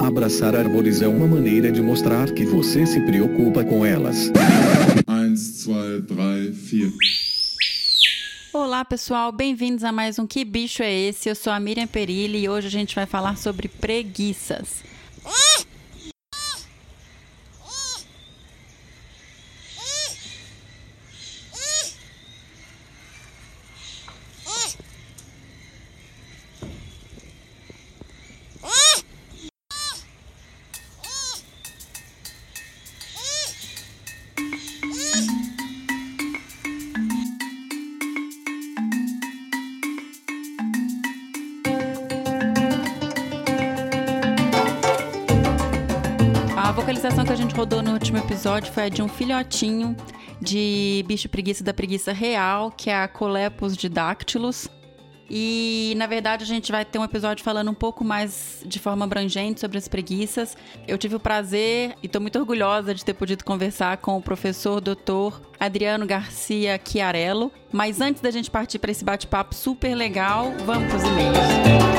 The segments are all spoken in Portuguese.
Abraçar árvores é uma maneira de mostrar que você se preocupa com elas. 1, 2, 3, 4. Olá pessoal, bem-vindos a mais um Que Bicho é Esse? Eu sou a Miriam Perilli e hoje a gente vai falar sobre preguiças. Episódio foi a de um filhotinho de bicho preguiça da preguiça real, que é a Colepus didactylus. E na verdade a gente vai ter um episódio falando um pouco mais de forma abrangente sobre as preguiças. Eu tive o prazer e estou muito orgulhosa de ter podido conversar com o professor doutor Adriano Garcia Chiarello. Mas antes da gente partir para esse bate-papo super legal, vamos para os e-mails.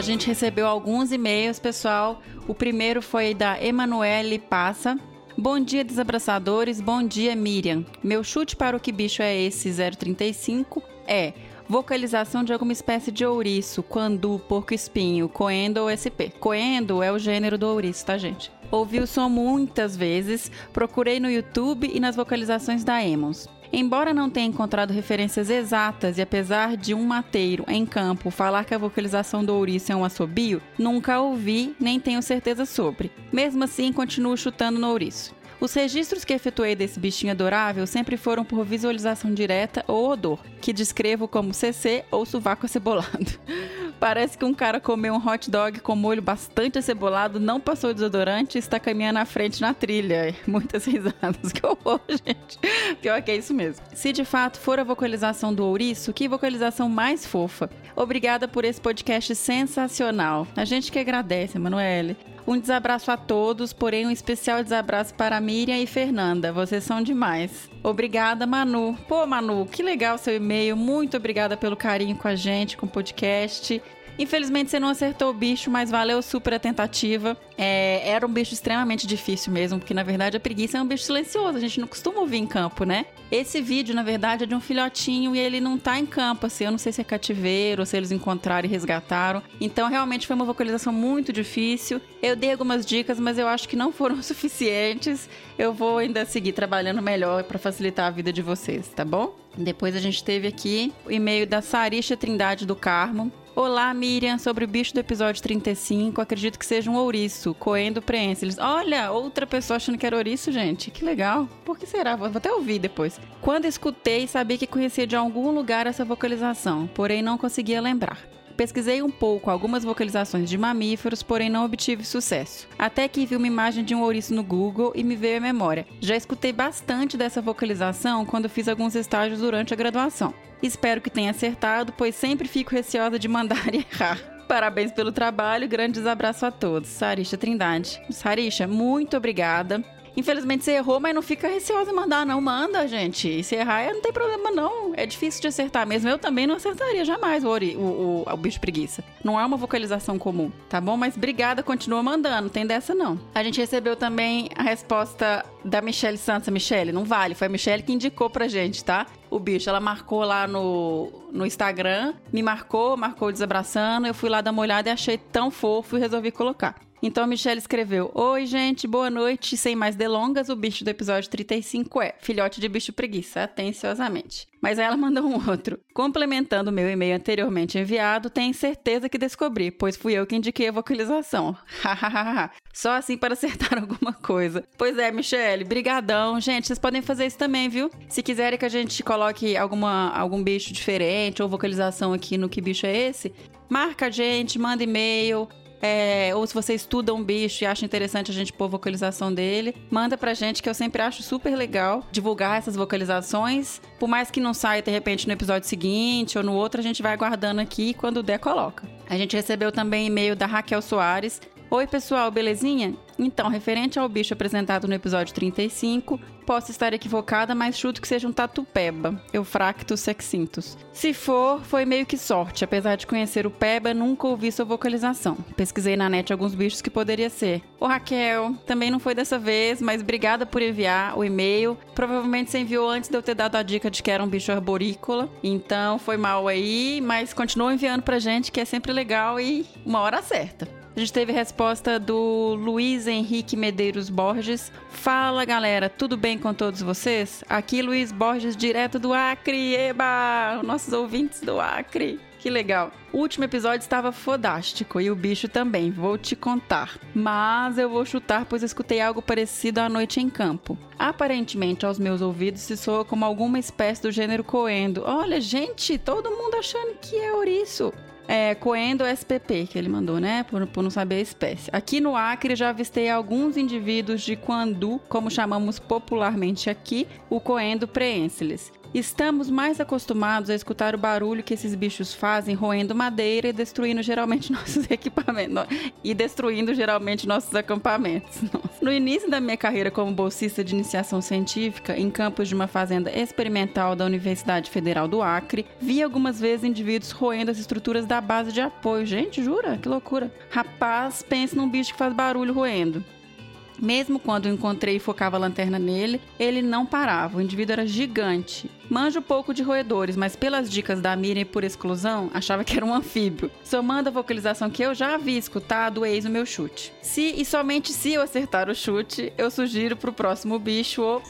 A gente recebeu alguns e-mails, pessoal. O primeiro foi da Emanuele Passa. Bom dia, desabraçadores. Bom dia, Miriam. Meu chute para o que bicho é esse 035 é vocalização de alguma espécie de ouriço, quandu, porco-espinho, coendo ou SP. Coendo é o gênero do ouriço, tá, gente? Ouvi o som muitas vezes, procurei no YouTube e nas vocalizações da Emmons. Embora não tenha encontrado referências exatas e apesar de um mateiro em campo falar que a vocalização do ouriço é um assobio, nunca ouvi nem tenho certeza sobre. Mesmo assim, continuo chutando no ouriço. Os registros que efetuei desse bichinho adorável sempre foram por visualização direta ou odor, que descrevo como CC ou sovaco acebolado. Parece que um cara comeu um hot dog com molho bastante acebolado, não passou desodorante e está caminhando à frente na trilha. Muitas risadas. Que horror, gente. Pior que é isso mesmo. Se de fato for a vocalização do ouriço, que vocalização mais fofa. Obrigada por esse podcast sensacional. A gente que agradece, Emanuele. Um desabraço a todos, porém um especial desabraço para Miriam e Fernanda. Vocês são demais. Obrigada, Manu. Pô, Manu, que legal seu e-mail. Muito obrigada pelo carinho com a gente, com o podcast. Infelizmente você não acertou o bicho, mas valeu super a tentativa. É, era um bicho extremamente difícil mesmo, porque na verdade a preguiça é um bicho silencioso, a gente não costuma ouvir em campo, né? Esse vídeo, na verdade, é de um filhotinho e ele não tá em campo, assim, eu não sei se é cativeiro se eles encontraram e resgataram. Então realmente foi uma vocalização muito difícil. Eu dei algumas dicas, mas eu acho que não foram suficientes. Eu vou ainda seguir trabalhando melhor para facilitar a vida de vocês, tá bom? Depois a gente teve aqui o e-mail da Sarisha Trindade do Carmo. Olá, Miriam, sobre o bicho do episódio 35. Acredito que seja um ouriço, coendo preensilis. Olha, outra pessoa achando que era ouriço, gente. Que legal. Por que será? Vou até ouvir depois. Quando escutei, sabia que conhecia de algum lugar essa vocalização, porém não conseguia lembrar. Pesquisei um pouco algumas vocalizações de mamíferos, porém não obtive sucesso. Até que vi uma imagem de um ouriço no Google e me veio à memória. Já escutei bastante dessa vocalização quando fiz alguns estágios durante a graduação. Espero que tenha acertado, pois sempre fico receosa de mandar errar. Parabéns pelo trabalho, grandes abraços a todos. Sarisha Trindade. Sarisha, muito obrigada. Infelizmente você errou, mas não fica receosa em mandar, não. Manda, gente. Se errar, não tem problema, não. É difícil de acertar mesmo. Eu também não acertaria jamais o, ori, o, o, o, bicho preguiça. Não é uma vocalização comum, tá bom? Mas obrigada, continua mandando. Tem dessa, não. A gente recebeu também a resposta da Michelle Santos. Michelle, não vale. Foi a Michelle que indicou pra gente, tá? O bicho. Ela marcou lá no, no Instagram, me marcou, marcou desabraçando. Eu fui lá dar uma olhada e achei tão fofo e resolvi colocar. Então a Michelle escreveu: Oi, gente, boa noite. Sem mais delongas, o bicho do episódio 35 é filhote de bicho preguiça, atenciosamente. Mas aí ela mandou um outro. Complementando o meu e-mail anteriormente enviado, tenho certeza que descobri, pois fui eu que indiquei a vocalização. Hahaha. Só assim para acertar alguma coisa. Pois é, Michelle, brigadão. Gente, vocês podem fazer isso também, viu? Se quiserem que a gente coloque alguma, algum bicho diferente ou vocalização aqui no Que Bicho é Esse, marca a gente, manda e-mail, é, ou se você estuda um bicho e acha interessante a gente pôr vocalização dele, manda pra gente que eu sempre acho super legal divulgar essas vocalizações. Por mais que não saia de repente no episódio seguinte ou no outro, a gente vai guardando aqui e quando der, coloca. A gente recebeu também e-mail da Raquel Soares. Oi, pessoal, belezinha? Então, referente ao bicho apresentado no episódio 35, posso estar equivocada, mas chuto que seja um tatupeba, Eufractus sexintus. Se for, foi meio que sorte, apesar de conhecer o peba, nunca ouvi sua vocalização. Pesquisei na net alguns bichos que poderia ser. Ô Raquel, também não foi dessa vez, mas obrigada por enviar o e-mail. Provavelmente você enviou antes de eu ter dado a dica de que era um bicho arborícola, então foi mal aí, mas continua enviando pra gente que é sempre legal e uma hora certa. A gente teve resposta do Luiz Henrique Medeiros Borges. Fala galera, tudo bem com todos vocês? Aqui Luiz Borges, direto do Acre. Eba! Nossos ouvintes do Acre. Que legal. O último episódio estava fodástico e o bicho também, vou te contar. Mas eu vou chutar, pois escutei algo parecido à noite em campo. Aparentemente, aos meus ouvidos, se soa como alguma espécie do gênero coendo. Olha, gente, todo mundo achando que é ouriço. É, coendo SPP, que ele mandou, né? Por, por, não saber a espécie. Aqui no Acre já avistei alguns indivíduos de Quandu, como chamamos popularmente aqui, o coendo preensilis. Estamos mais acostumados a escutar o barulho que esses bichos fazem roendo madeira e destruindo geralmente nossos equipamentos. E destruindo geralmente nossos acampamentos. Nossa. No início da minha carreira como bolsista de iniciação científica, em campos de uma fazenda experimental da Universidade Federal do Acre, vi algumas vezes indivíduos roendo as estruturas da base de apoio. Gente, jura? Que loucura. Rapaz, pense num bicho que faz barulho roendo. Mesmo quando encontrei e focava a lanterna nele, ele não parava. O indivíduo era gigante. Manjo pouco de roedores, mas pelas dicas da Miriam por exclusão, achava que era um anfíbio. Somando a vocalização que eu já havia escutado, eis o meu chute. Se e somente se eu acertar o chute, eu sugiro pro próximo bicho o.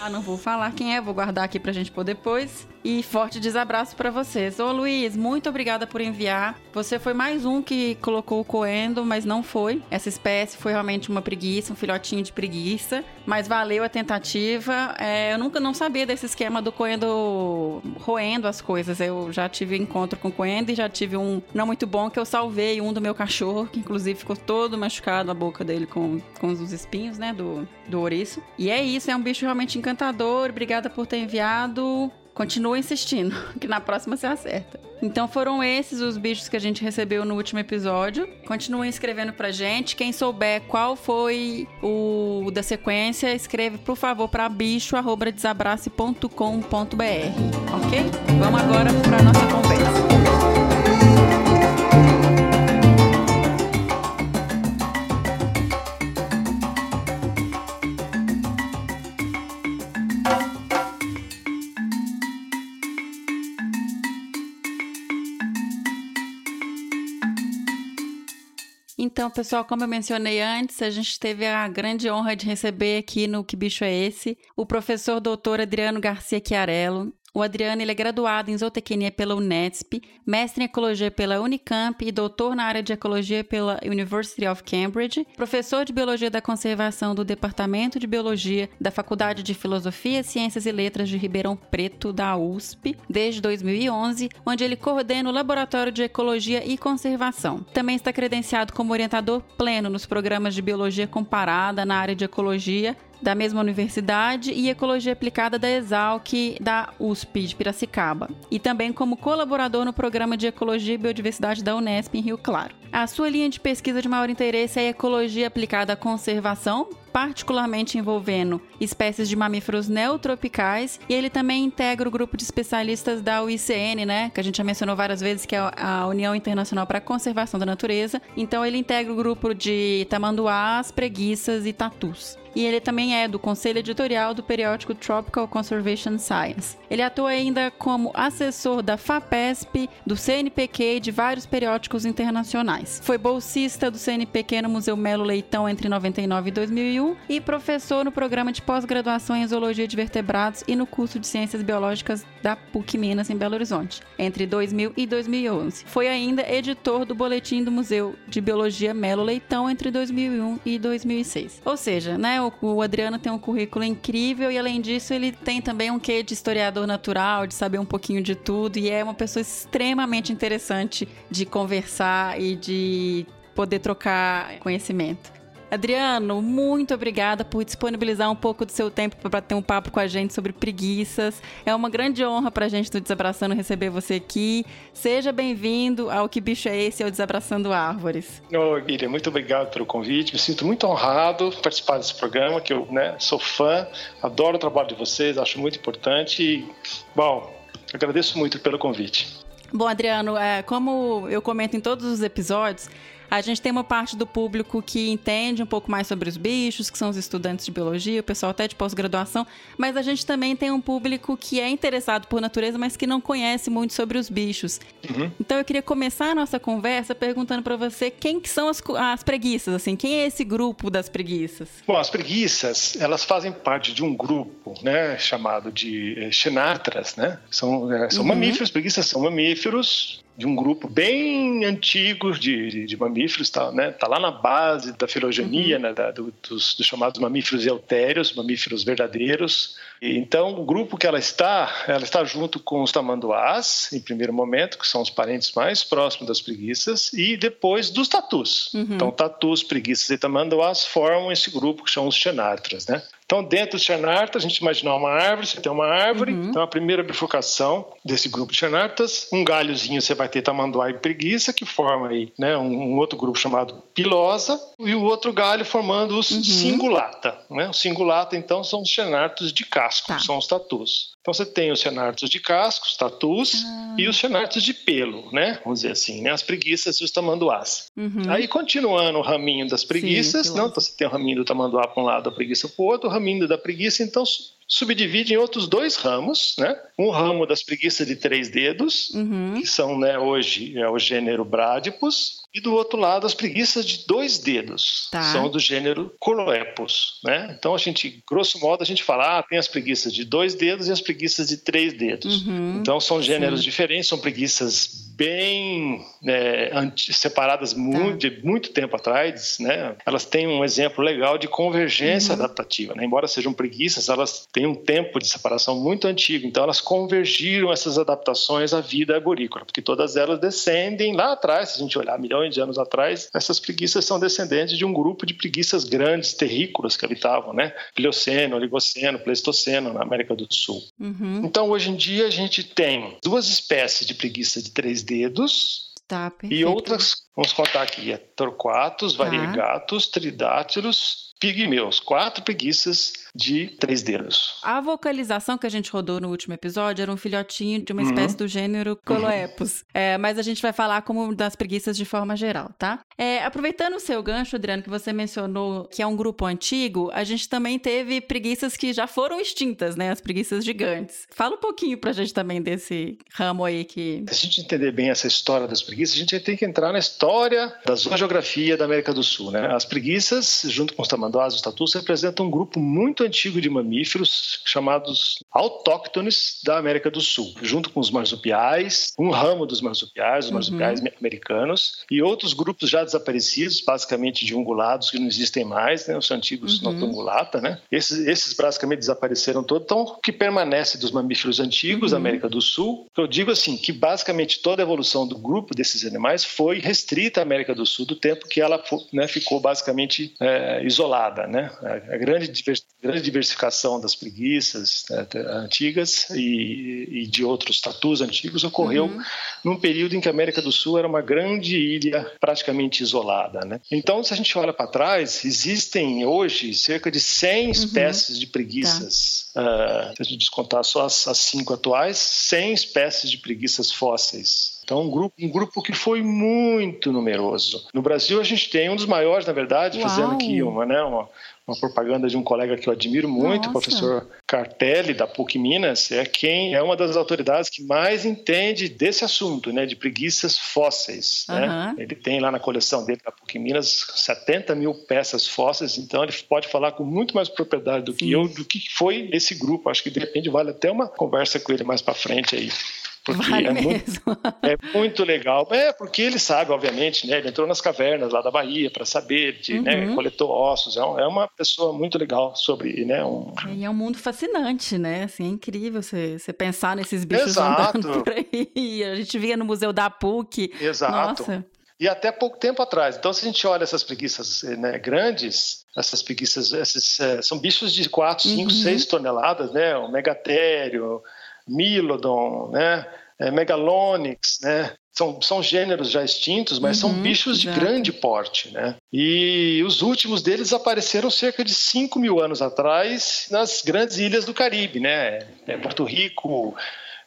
Ah, não vou falar quem é, vou guardar aqui pra gente pôr depois. E forte desabraço para vocês. Ô Luiz, muito obrigada por enviar. Você foi mais um que colocou o coendo, mas não foi. Essa espécie foi realmente uma preguiça, um filhotinho de preguiça. Mas valeu a tentativa. É, eu nunca não sabia desse esquema do coendo roendo as coisas. Eu já tive encontro com coendo e já tive um não muito bom que eu salvei um do meu cachorro, que inclusive ficou todo machucado a boca dele com, com os espinhos, né, do, do ouriço. E é isso, é um bicho realmente encantador. Obrigada por ter enviado. Continua insistindo, que na próxima você acerta. Então foram esses os bichos que a gente recebeu no último episódio. Continuem escrevendo pra gente. Quem souber qual foi o da sequência, escreve por favor para bicho@desabrace.com.br, ok? Vamos agora para nossa conversa. Então, pessoal, como eu mencionei antes, a gente teve a grande honra de receber aqui no Que Bicho é Esse o professor doutor Adriano Garcia Chiarello. O Adriano ele é graduado em zootecnia pela Unesp, mestre em ecologia pela Unicamp e doutor na área de ecologia pela University of Cambridge, professor de biologia da conservação do Departamento de Biologia da Faculdade de Filosofia, Ciências e Letras de Ribeirão Preto, da USP, desde 2011, onde ele coordena o Laboratório de Ecologia e Conservação. Também está credenciado como orientador pleno nos programas de biologia comparada na área de ecologia da mesma universidade e Ecologia Aplicada da Exalc da USP de Piracicaba, e também como colaborador no programa de Ecologia e Biodiversidade da Unesp em Rio Claro. A sua linha de pesquisa de maior interesse é Ecologia Aplicada à Conservação, particularmente envolvendo espécies de mamíferos neotropicais, e ele também integra o grupo de especialistas da UICN, né, que a gente já mencionou várias vezes, que é a União Internacional para a Conservação da Natureza. Então ele integra o grupo de tamanduás, preguiças e tatus e ele também é do conselho editorial do periódico Tropical Conservation Science. Ele atua ainda como assessor da FAPESP, do CNPq e de vários periódicos internacionais. Foi bolsista do CNPq no Museu Melo Leitão entre 99 e 2001 e professor no programa de pós-graduação em Zoologia de Vertebrados e no curso de Ciências Biológicas da PUC Minas em Belo Horizonte, entre 2000 e 2011. Foi ainda editor do Boletim do Museu de Biologia Melo Leitão entre 2001 e 2006. Ou seja, né, o, Adriano tem um currículo incrível e, além disso, ele tem também um quê de historiador natural, de saber um pouquinho de tudo e é uma pessoa extremamente interessante de conversar e de poder trocar conhecimento. Adriano, muito obrigada por disponibilizar um pouco do seu tempo para ter um papo com a gente sobre preguiças. É uma grande honra para a gente do Desabraçando receber você aqui. Seja bem-vindo ao Que Bicho é Esse, ao Desabraçando Árvores. Oi, Guilherme, muito obrigado pelo convite. Me sinto muito honrado participar desse programa, que eu né, sou fã, adoro o trabalho de vocês, acho muito importante. E, bom, agradeço muito pelo convite. Bom, Adriano, é, como eu comento em todos os episódios, a gente tem uma parte do público que entende um pouco mais sobre os bichos, que são os estudantes de biologia, o pessoal até de pós-graduação, mas a gente também tem um público que é interessado por natureza, mas que não conhece muito sobre os bichos. Uhum. Então eu queria começar a nossa conversa perguntando para você quem que são as, as preguiças, assim, quem é esse grupo das preguiças? Bom, as preguiças, elas fazem parte de um grupo, né, chamado de eh, xenartras, né? São, eh, são uhum. mamíferos, preguiças são mamíferos, de um grupo bem antigo de, de, de mamíferos, está né, tá lá na base da filogenia, uhum. né, da, do, dos, dos, chamados mamíferos eutérios, mamíferos verdadeiros. E, então, o grupo que ela está, ela está junto com os tamanduás, em primeiro momento, que são os parentes mais próximos das preguiças, e depois dos tatus. Uhum. Então, tatus, preguiças e tamanduás formam esse grupo que são os xenartras, né? Então, dentro do Xenartas, a gente imaginar uma árvore, você tem uma árvore, uhum. então a primeira bifurcação desse grupo de Xenartas, um galhozinho você vai ter tamanduá e preguiça, que forma aí né, um, um outro grupo chamado pilosa, e o outro galho formando os uhum. singulata. Né? O singulata, então, são os Xenartos de casco, tá. são os tatus. Então você tem os xenartos de cascos, tatus, ah. e os xenartos de pelo, né? Vamos dizer assim, né? As preguiças e os tamanduás. Uhum. Aí continuando o raminho das preguiças, Sim, não, então você tem o raminho do tamanduá para um lado, a preguiça para o outro, o raminho da preguiça, então subdivide em outros dois ramos, né? Um ramo das preguiças de três dedos, uhum. que são, né, hoje é o gênero Bradipus, e do outro lado, as preguiças de dois dedos tá. são do gênero Coloepus, né? Então a gente, grosso modo, a gente fala, ah, tem as preguiças de dois dedos e as preguiças de três dedos. Uhum. Então são gêneros Sim. diferentes, são preguiças bem né, separadas muito, tá. de muito tempo atrás, né? Elas têm um exemplo legal de convergência uhum. adaptativa, né? Embora sejam preguiças, elas têm um tempo de separação muito antigo, então elas convergiram essas adaptações à vida arborícola, porque todas elas descendem lá atrás, se a gente olhar milhões milhões de anos atrás, essas preguiças são descendentes de um grupo de preguiças grandes, terrícolas, que habitavam, né? Plioceno, Oligoceno, Pleistoceno, na América do Sul. Uhum. Então, hoje em dia, a gente tem duas espécies de preguiça de três dedos, Tá, e outras, vamos contar aqui, é torquatos, tá. variegatos, tridátilos, pigmeus, quatro preguiças de três dedos. A vocalização que a gente rodou no último episódio era um filhotinho de uma espécie uhum. do gênero Coloepus. Uhum. É, mas a gente vai falar como das preguiças de forma geral, tá? É, aproveitando o seu gancho, Adriano, que você mencionou que é um grupo antigo, a gente também teve preguiças que já foram extintas, né? As preguiças gigantes. Fala um pouquinho pra gente também desse ramo aí que. Se a gente entender bem essa história das preguiças, a gente tem que entrar na história da geografia da América do Sul, né? As preguiças, junto com os tamanduás e os tatus, representam um grupo muito muito antigo de mamíferos chamados autóctones da América do Sul, junto com os marsupiais, um ramo dos marsupiais, os marsupiais uhum. americanos, e outros grupos já desaparecidos, basicamente de ungulados que não existem mais, né, os antigos uhum. notungulata, né? Esses, esses basicamente desapareceram todos. Então, o que permanece dos mamíferos antigos uhum. da América do Sul, eu digo assim, que basicamente toda a evolução do grupo desses animais foi restrita à América do Sul do tempo que ela né, ficou basicamente é, isolada, né? A, a grande diversidade grande diversificação das preguiças né, antigas e, e, de outros tatus antigos ocorreu uhum. num período em que a América do Sul era uma grande ilha praticamente isolada. Né? Então, se a gente olha para trás, existem hoje cerca de 100 uhum. espécies de preguiças. Tá. Uh, se a gente descontar só as, as cinco atuais, 100 espécies de preguiças fósseis. Então, um grupo, um grupo que foi muito numeroso. No Brasil, a gente tem um dos maiores, na verdade, Uau. fazendo aqui uma, né, uma, uma propaganda de um colega que eu admiro muito, Nossa. o professor Cartelli, da PUC Minas, é quem é uma das autoridades que mais entende desse assunto, né, de preguiças fósseis. Uhum. Né? Ele tem lá na coleção dele, da PUC Minas, 70 mil peças fósseis, então ele pode falar com muito mais propriedade do que Sim. eu, do que foi esse grupo. Acho que de repente vale até uma conversa com ele mais para frente aí. Porque vale é, muito, é, muito, legal. É, porque ele sabe, obviamente, né? Ele entrou nas cavernas lá da Bahia para saber, de, né, uhum. né? Coletou ossos. É, é, uma pessoa muito legal sobre, né? Um... E é um mundo fascinante, né? Assim, é incrível você, você pensar nesses bichos Exato. andando por aí. A gente via no Museu da PUC. Exato. Nossa. e até pouco tempo atrás. Então, se a gente olha essas preguiças né, grandes, essas preguiças esses, é, são bichos de 4, 5, uhum. 6 toneladas, né? O megatério, Milodon, né? É, Megalonyx, né? São, são gêneros já extintos, mas uhum, são bichos de grande porte, né? E os últimos deles apareceram cerca de 5 mil anos atrás nas grandes ilhas do Caribe, né? É, Porto Rico,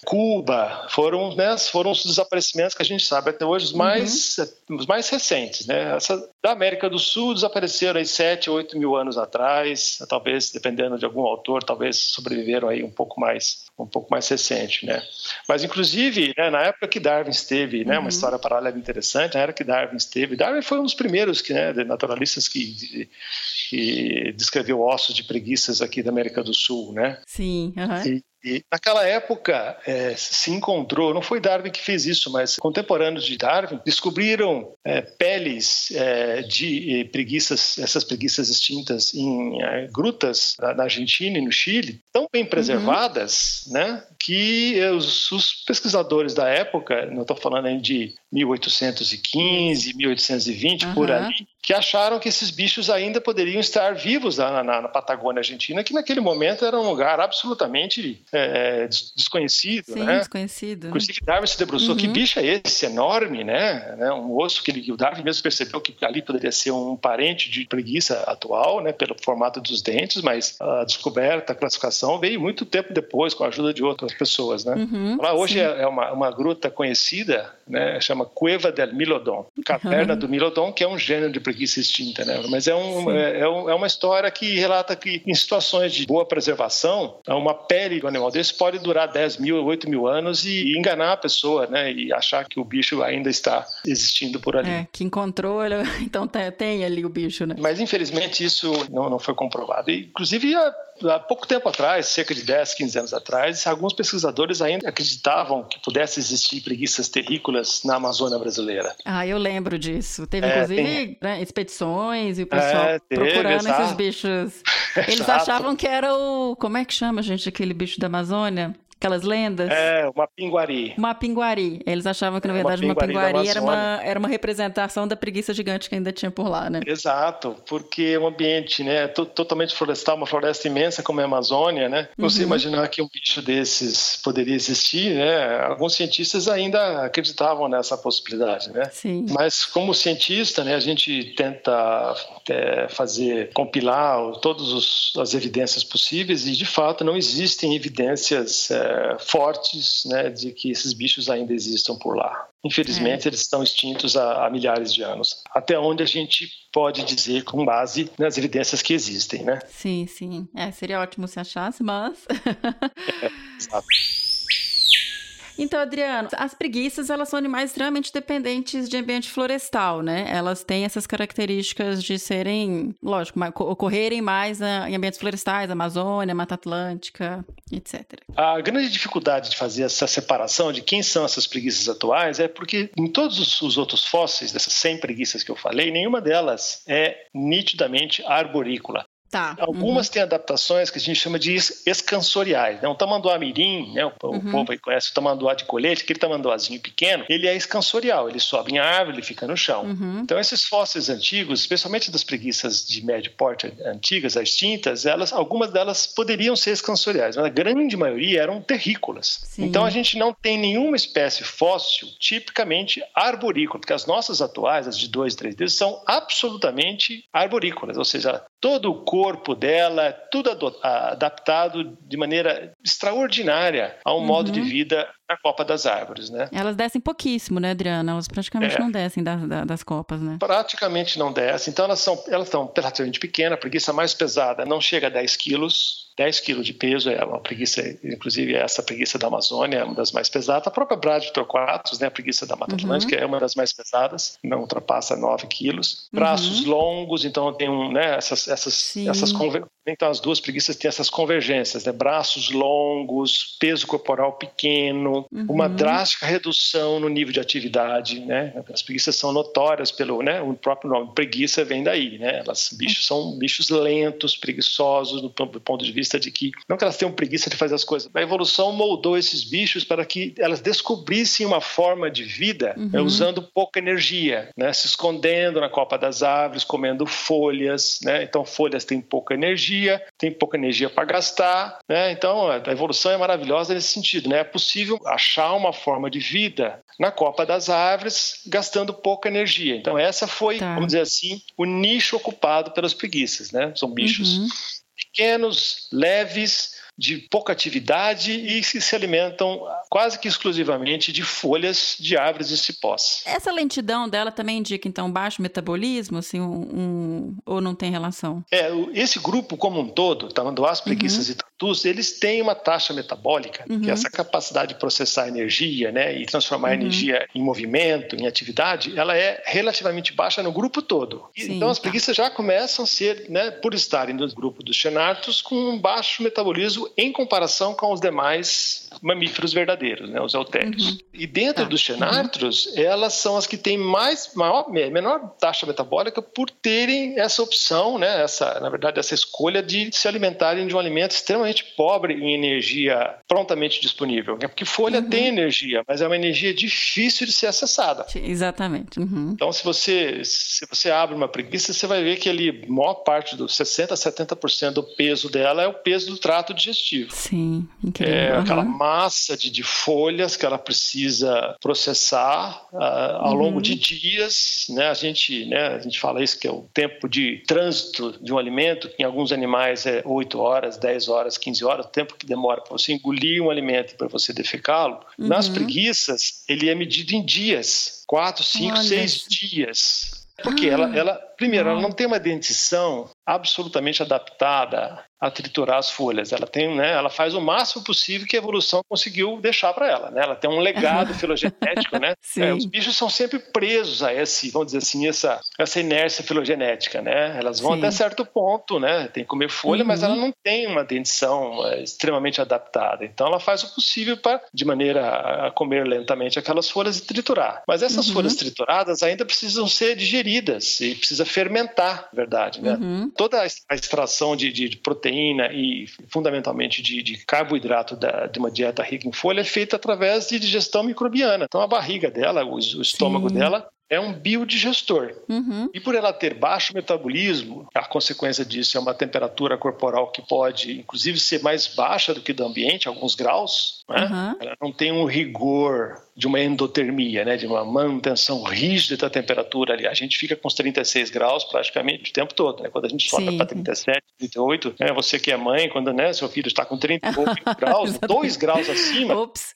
Cuba, foram, né, foram os desaparecimentos que a gente sabe até hoje, os mais, uhum. os mais recentes. Né? Essa, da América do Sul desapareceram aí 7, 8 mil anos atrás, talvez, dependendo de algum autor, talvez sobreviveram aí um pouco mais, um pouco mais recente. Né? Mas, inclusive, né, na época que Darwin esteve, né, uma uhum. história paralela interessante, na época que Darwin esteve, Darwin foi um dos primeiros que, né, naturalistas que, que descreveu ossos de preguiças aqui da América do Sul. Né? Sim, uhum. e, e naquela época é, se encontrou, não foi Darwin que fez isso, mas contemporâneos de Darwin descobriram é, peles é, de preguiças, essas preguiças extintas em é, grutas na Argentina e no Chile, tão bem preservadas, uhum. né, que os, os, pesquisadores da época, não estou falando de 1815, 1820, uhum. por ali, que acharam que esses bichos ainda poderiam estar vivos na, na, na Patagônia Argentina, que naquele momento era um lugar absolutamente é, desconhecido. Sim, né? desconhecido. Inclusive, Darwin se debruçou, uhum. que bicho é esse enorme, né? né? Um osso que ele, o Darwin mesmo percebeu que ali poderia ser um parente de preguiça atual, né? Pelo formato dos dentes, mas a descoberta, a classificação veio muito tempo depois, com a ajuda de outras pessoas, né? Uhum, Lá hoje é, é, uma, uma gruta conhecida, né? Chama Cueva del Milodon, caverna uhum. do Milodon, que é um gênero de preguiça extinta, né? Mas é, um, é, é, é, uma história que relata que em situações de boa preservação, uma pele do animal desse pode durar 10 mil, 8 mil anos e, enganar a pessoa, né? E achar que o bicho ainda está existindo por ali. É, que encontrou, então tem ali o bicho, né? Mas infelizmente isso não, não foi comprovado. E, inclusive, há pouco tempo atrás, cerca de 10, 15 anos atrás, alguns pesquisadores ainda acreditavam que pudesse existir preguiças terrícolas na Amazônia brasileira. Ah, eu lembro disso. Teve, é, inclusive, né, expedições e o pessoal é, teve, procurando exato. esses bichos. Eles achavam que era o... Como é que chama, gente, aquele bicho da Amazônia? Aquelas lendas? É, uma pinguari. Uma pinguari. Eles achavam que, na verdade, uma pinguari, uma pinguari era, uma, era uma representação da preguiça gigante que ainda tinha por lá, né? Exato, porque é um ambiente né, totalmente florestal, uma floresta imensa como é a Amazônia, né? Você uhum. imaginar que um bicho desses poderia existir, né? Alguns cientistas ainda acreditavam nessa possibilidade, né? Sim. Mas como cientista, né, a gente tenta é, fazer, compilar todas as evidências possíveis e, de fato, não existem evidências é, fortes né, de que esses bichos ainda existam por lá. Infelizmente, é. eles estão extintos há, há, milhares de anos. Até onde a gente pode dizer com base nas evidências que existem, né? Sim, sim. É, seria ótimo se achasse, mas... é, exato. Então, Adriano, as preguiças, elas são animais extremamente dependentes de ambiente florestal, né? Elas têm essas características de serem, lógico, ocorrerem mais em ambientes florestais, Amazônia, Mata Atlântica, etc. A grande dificuldade de fazer essa separação de quem são essas preguiças atuais é porque em todos os outros fósseis, dessas 100 preguiças que eu falei, nenhuma delas é nitidamente arborícola. Tá. Algumas uhum. têm adaptações que a gente chama de escansoriais. Né? O tamanduá mirim, né? o, uhum. o povo aí conhece o tamanduá de colete, aquele tamanduazinho pequeno, ele é escansorial, ele sobe em árvore, ele fica no chão. Uhum. Então esses fósseis antigos, especialmente das preguiças de médio porte antigas, extintas, elas, algumas delas poderiam ser escansoriais, mas a grande maioria eram terrícolas. Sim. Então a gente não tem nenhuma espécie fóssil tipicamente arborícola, porque as nossas atuais, as de dois, três dedos, são absolutamente arborícolas, ou seja, todo o corpo dela, tudo adaptado de maneira extraordinária a um uhum. modo de vida na copa das árvores, né? Elas descem pouquíssimo, né, Adriana? Elas praticamente é. não descem das, das copas, né? Praticamente não descem. Então elas são, elas estão relativamente pequenas. A preguiça mais pesada não chega a 10 quilos. 10 quilos de peso é uma preguiça, inclusive essa preguiça da Amazônia é uma das mais pesadas. A própria Braditorquatus, né, a preguiça da Mata uhum. Atlântica, é uma das mais pesadas, não ultrapassa 9 quilos. Braços uhum. longos, então tem um, né, essas, essas, essas Então as duas preguiças têm essas convergências, né? Braços longos, peso corporal pequeno, uhum. uma drástica redução no nível de atividade, né? As preguiças são notórias pelo, né? O próprio nome preguiça vem daí, né? Elas bichos são bichos lentos, preguiçosos do, ponto de vista de que não que elas tenham preguiça de fazer as coisas. A evolução moldou esses bichos para que elas descobrissem uma forma de vida né? uhum. né? usando pouca energia, né? Se escondendo na copa das árvores, comendo folhas, né? Então folhas têm pouca energia, tem pouca energia para gastar, né? Então a evolução é maravilhosa nesse sentido, né? É possível achar uma forma de vida na copa das árvores gastando pouca energia. Então essa foi, tá. vamos dizer assim, o nicho ocupado pelas preguiças, né? São bichos uhum. pequenos, leves, de pouca atividade e se, se alimentam quase que exclusivamente de folhas de árvores e cipós. Essa lentidão dela também indica, então, baixo metabolismo, assim, um, um, ou não tem relação? É, esse grupo como um todo, tamanduás, preguiças uhum. e tatus, eles têm uma taxa metabólica, uhum. que é uhum. essa capacidade de processar energia, né, e transformar uhum. energia em movimento, em atividade, ela é relativamente baixa no grupo todo. Sim, então, as tá. preguiças já começam a ser, né, por estarem no grupo dos xenartos, com um baixo metabolismo em comparação com os demais mamíferos verdadeiros, né, os eutérios. Uhum. E dentro tá. dos xenartros, uhum. elas são as que têm mais, maior, menor taxa metabólica por terem essa opção, né, essa, na verdade, essa escolha de se alimentarem de um alimento extremamente pobre em energia prontamente disponível. Né, porque folha uhum. tem energia, mas é uma energia difícil de ser acessada. Exatamente. Uhum. Então, se você, se você abre uma preguiça, você vai ver que ali, maior parte dos 60% a 70% do peso dela é o peso do trato digestivo digestivo. Sim, incrível. É aquela massa de, de, folhas que ela precisa processar uh, ao uhum. longo de dias. Né? A, gente, né, a gente fala isso que é o tempo de trânsito de um alimento, que em alguns animais é 8 horas, 10 horas, 15 horas, o tempo que demora para você engolir um alimento e para você defecá-lo. Uhum. Nas preguiças, ele é medido em dias. 4, 5, 6 dias. Porque ah, ela, ela, primeiro, ela não tem uma dentição absolutamente adaptada a triturar as folhas. Ela tem, né, ela faz o máximo possível que a evolução conseguiu deixar para ela, né? Ela tem um legado filogenético, né? É, os bichos são sempre presos a esse, vamos dizer assim, essa essa inércia filogenética, né? Elas vão Sim. até certo ponto, né? Tem que comer folha, uhum. mas ela não tem uma dentição é, extremamente adaptada. Então ela faz o possível para de maneira a comer lentamente aquelas folhas e triturar. Mas essas uhum. folhas trituradas ainda precisam ser digeridas e precisa fermentar, verdade, né? Uhum. Toda a extração de, de, de proteína proteína e fundamentalmente de, de carboidrato da, de uma dieta rica em folha é feita através de digestão microbiana. Então a barriga dela, o, o estômago Sim. dela é um biodigestor. Uhum. E por ela ter baixo metabolismo, a consequência disso é uma temperatura corporal que pode, inclusive, ser mais baixa do que do ambiente, alguns graus. Né? Uhum. Ela não tem um rigor de uma endotermia, né? de uma manutenção rígida da temperatura ali. A gente fica com os 36 graus praticamente o tempo todo. Né? Quando a gente sobe para 37, 38, né? você que é mãe, quando né, seu filho está com 30 graus, 2 graus acima, Ops.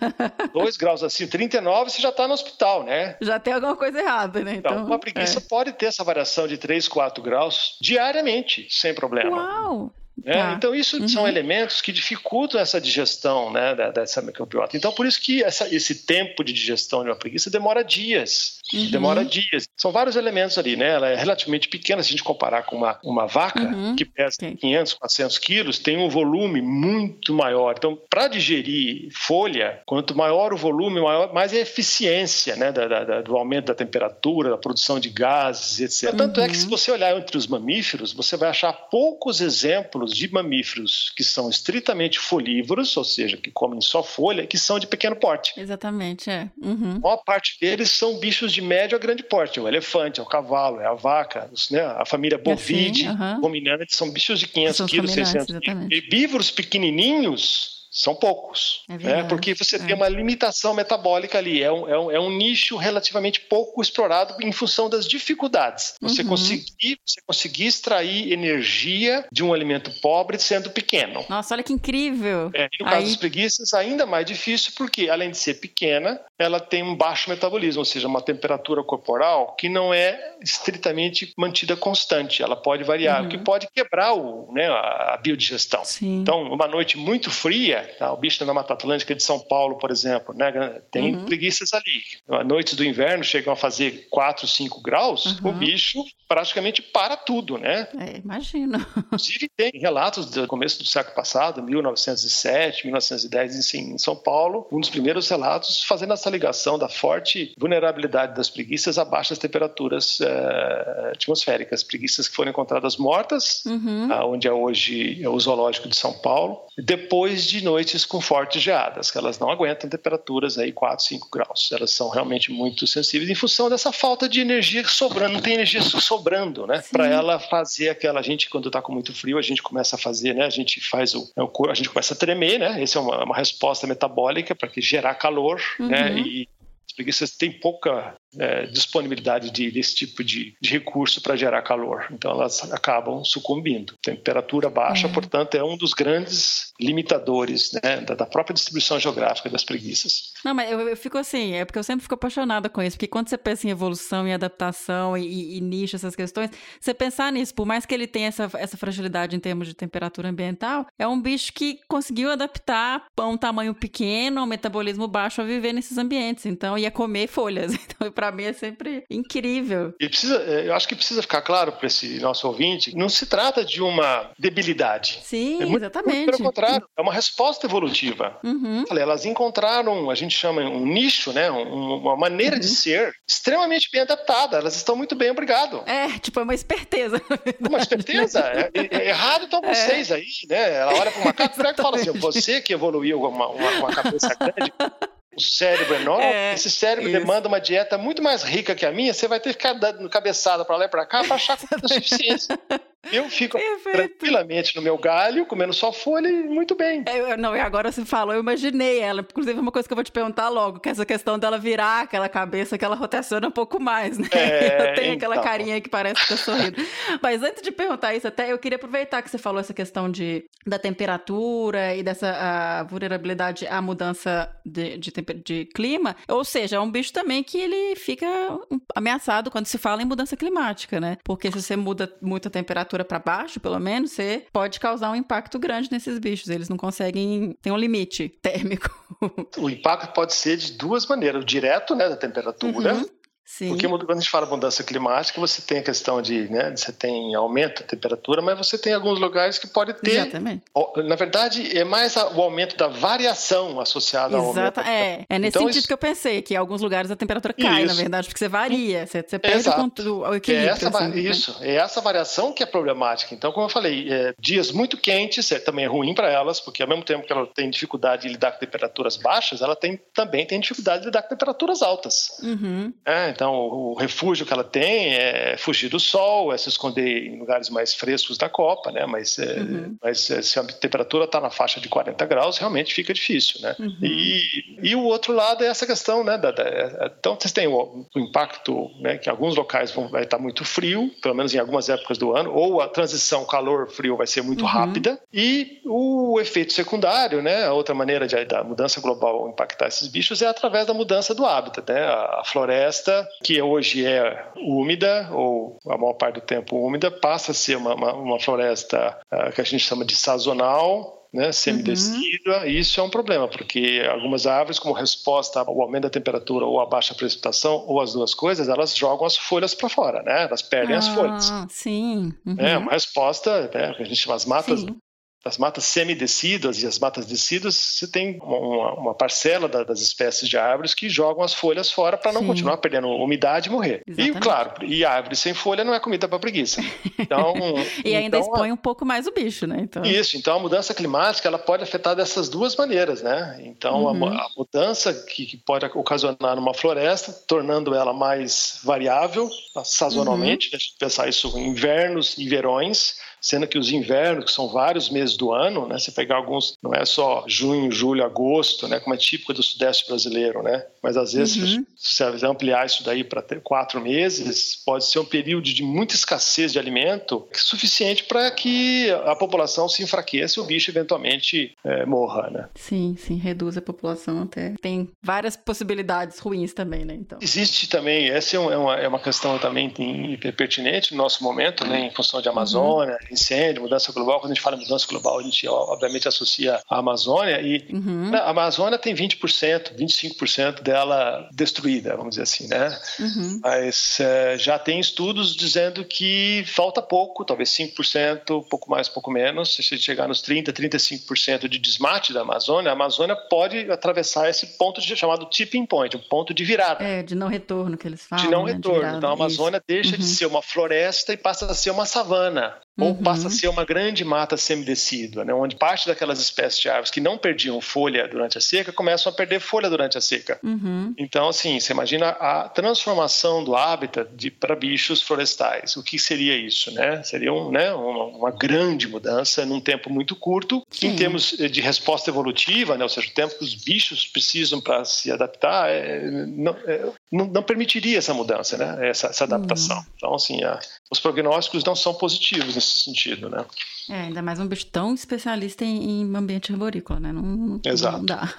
2 graus acima, 39, você já está no hospital, né? Já tem alguma coisa errada, né? Então, então uma preguiça é. pode ter essa variação de 3, 4 graus diariamente, sem problema. Uau! É, tá. Então, isso uhum. são elementos que dificultam essa digestão né, dessa microbiota. Então, por isso que essa, esse tempo de digestão de uma preguiça demora dias. Uhum. Demora dias. São vários elementos ali, né? Ela é relativamente pequena se a gente comparar com uma, uma vaca uhum. que pesa okay. 500, 400 quilos, tem um volume muito maior. Então, para digerir folha, quanto maior o volume, maior, mais é a eficiência né, da, da, do aumento da temperatura, da produção de gases, etc. Tanto é que, se uhum. você olhar entre os mamíferos, você vai achar poucos exemplos de mamíferos que são estritamente folívoros, ou seja, que comem só folha, que são de pequeno porte. Exatamente, é. Uhum. A maior parte deles são bichos de médio a grande porte, é o elefante, é o cavalo, é a vaca, né? a família bovide, assim, uhum. ruminante, são bichos de 500 quilos, 600 quilos. Herbívoros pequenininhos são poucos, é né? porque você é. tem uma limitação metabólica ali, é um, é, um, é um, nicho relativamente pouco explorado em função das dificuldades. Você, uhum. conseguir, você conseguir extrair energia de um alimento pobre sendo pequeno. Nossa, olha que incrível! É, e no Aí... caso das preguiças, ainda mais difícil, porque além de ser pequena, ela tem um baixo metabolismo, ou seja, uma temperatura corporal que não é estritamente mantida constante, ela pode variar, uhum. o que pode quebrar o, né, a biodigestão. Sim. Então, uma noite muito fria, tá? O bicho da Mata Atlântica de São Paulo, por exemplo, né? Tem uhum. preguiças ali. Noites do inverno chegam a fazer 4, 5 graus, uhum. o bicho praticamente para tudo, né? É, imagino. Inclusive tem relatos do começo do século passado, 1907, 1910, em São Paulo, um dos primeiros relatos fazendo essa ligação da forte vulnerabilidade das preguiças a baixas temperaturas é, atmosféricas. Preguiças que foram encontradas mortas, uhum. onde é hoje o zoológico de São Paulo, depois de noites com fortes geadas, que elas não aguentam temperaturas aí 4, 5 graus. Elas são realmente muito sensíveis em função dessa falta de energia sobrando, não tem energia sobrando, né? Para ela fazer aquela a gente quando está com muito frio, a gente começa a fazer, né? A gente faz o, a gente começa a tremer, né? Essa é uma, uma resposta metabólica para que gerar calor, né? uhum. né? E preguiças têm pouca é, disponibilidade de, desse tipo de, de recurso para gerar calor. Então elas acabam sucumbindo. Temperatura baixa, é. portanto, é um dos grandes limitadores né, da, da, própria distribuição geográfica das preguiças. Não, mas eu, eu, fico assim, é porque eu sempre fico apaixonada com isso, porque quando você pensa em evolução e adaptação e, e, e nicho, essas questões, você pensar nisso, por mais que ele tenha essa, essa fragilidade em termos de temperatura ambiental, é um bicho que conseguiu adaptar a um tamanho pequeno, um metabolismo baixo a viver nesses ambientes. Então, ia comer folhas. Então, para mim é sempre incrível. E precisa, é, eu acho que precisa ficar claro para esse nosso ouvinte, não se trata de uma debilidade. Sim, é muito, exatamente. Muito pelo contrário, é uma resposta evolutiva. Uhum. Elas encontraram, a gente chama um nicho, né, uma maneira uhum. de ser extremamente bem adaptada. Elas estão muito bem, obrigado. É, tipo, é uma esperteza. Uma esperteza? É, é, é errado estão é. vocês aí, né? Ela olha para uma cara e fala assim, você que evoluiu uma, uma, uma cabeça grande, o cérebro é enorme, é, esse cérebro isso. demanda uma dieta muito mais rica que a minha, você vai ter que ficar dando cabeçada para lá e para cá para achar comida suficiente. Eu fico Perfeito. tranquilamente no meu galho, comendo só folha e muito bem. É, não, e agora você falou, eu imaginei ela. Inclusive, uma coisa que eu vou te perguntar logo, que é essa questão dela virar aquela cabeça que ela rotaciona um pouco mais, né? É, Tem então. aquela carinha que parece que tá sorrindo. Mas antes de perguntar isso, até eu queria aproveitar que você falou essa questão de, da temperatura e dessa vulnerabilidade à mudança de, de, de clima. Ou seja, é um bicho também que ele fica ameaçado quando se fala em mudança climática, né? Porque se você muda muito a temperatura temperatura para baixo, pelo menos, você pode causar um impacto grande nesses bichos. Eles não conseguem. Tem um limite térmico. O impacto pode ser de duas maneiras: o direto, né, da temperatura, uhum. Sim. Porque quando a gente fala mudança climática, você tem a questão de, né, você tem aumento da temperatura, mas você tem alguns lugares que pode ter. Exatamente. Na verdade, é mais o aumento da variação associada ao aumento. É, é nesse então, sentido isso... que eu pensei, que em alguns lugares a temperatura cai, isso. na verdade, porque você varia, você, você perde o, o equilíbrio. É essa, assim, né? isso, né? é essa variação que é problemática. Então, como eu falei, é, dias muito quentes é, também é ruim para elas, porque ao mesmo tempo que ela tem dificuldade de lidar com temperaturas baixas, ela tem, também tem dificuldade de lidar com temperaturas altas. Uhum. É, então, o refúgio que ela tem é fugir do sol, é se esconder em lugares mais frescos da copa, né? Mas, é, uhum. mas é, se a temperatura está na faixa de 40 graus, realmente fica difícil, né? Uhum. E, e o outro lado é essa questão, né? Da, da, então, vocês têm o, o, impacto, né? Que alguns locais vão, vai estar muito frio, pelo menos em algumas épocas do ano, ou a transição calor-frio vai ser muito uhum. rápida, e o efeito secundário, né? A outra maneira de, da mudança global impactar esses bichos é através da mudança do hábitat, né? A, a floresta, que hoje é úmida, ou a maior parte do tempo úmida, passa a ser uma, uma, uma floresta uh, que a gente chama de sazonal, né, semidecida, uhum. e isso é um problema, porque algumas árvores, como resposta ao aumento da temperatura ou à baixa precipitação, ou as duas coisas, elas jogam as folhas para fora, né? Elas perdem ah, as folhas. Sim. Uhum. É uma resposta, né, a gente chama as matas sim as matas semidecidas e as matas decidas, você tem uma, uma parcela da, das espécies de árvores que jogam as folhas fora para não Sim. continuar perdendo umidade e morrer. Exatamente. E, claro, e árvore sem folha não é comida para preguiça. Então, e ainda então, expõe um pouco mais o bicho, né? Então... Isso, então a mudança climática ela pode afetar dessas duas maneiras, né? Então, uhum. a, a, mudança que, que, pode ocasionar numa floresta, tornando ela mais variável, sazonalmente, uhum. a gente pensar isso em invernos e verões, sendo que os invernos, que são vários meses do ano, né, você pegar alguns, não é só junho, julho, agosto, né, como é típico do sudeste brasileiro, né, mas às vezes uhum. se você ampliar isso daí para quatro meses, pode ser um período de muita escassez de alimento suficiente para que a população se enfraqueça e o bicho eventualmente é, morra, né. Sim, sim, reduz a população até. Tem várias possibilidades ruins também, né, então. Existe também, essa é uma, é uma questão também pertinente no nosso momento, né, em função de Amazônia, incêndio, mudança global. Quando a gente fala mudança global, a gente obviamente associa a Amazônia e uhum. a Amazônia tem 20%, 25% dela destruída, vamos dizer assim, né? Uhum. Mas é, já tem estudos dizendo que falta pouco, talvez 5%, pouco mais, pouco menos. Se a gente chegar nos 30, 35% de desmate da Amazônia, a Amazônia pode atravessar esse ponto de, chamado tipping point, um ponto de virada. É, de não retorno que eles falam. De não né? retorno. De então a Amazônia Isso. deixa uhum. de ser uma floresta e passa a ser uma savana ou uhum. passa a ser uma grande mata semidecídua, né, onde parte daquelas espécies de árvores que não perdiam folha durante a seca começam a perder folha durante a seca. Uhum. Então, assim, você imagina a transformação do hábitat para bichos florestais. O que seria isso? Né? Seria um, né, uma, uma, grande mudança num tempo muito curto, Sim. em termos de resposta evolutiva, né, ou seja, o tempo que os bichos precisam para se adaptar, é, não, é, não, não, permitiria essa mudança, né, essa, essa adaptação. Uhum. Então, assim, a, os prognósticos não são positivos nesse sentido, né? É, ainda mais um bicho tão especialista em, em ambiente arborícola, né? Não, não, Exato. não dá.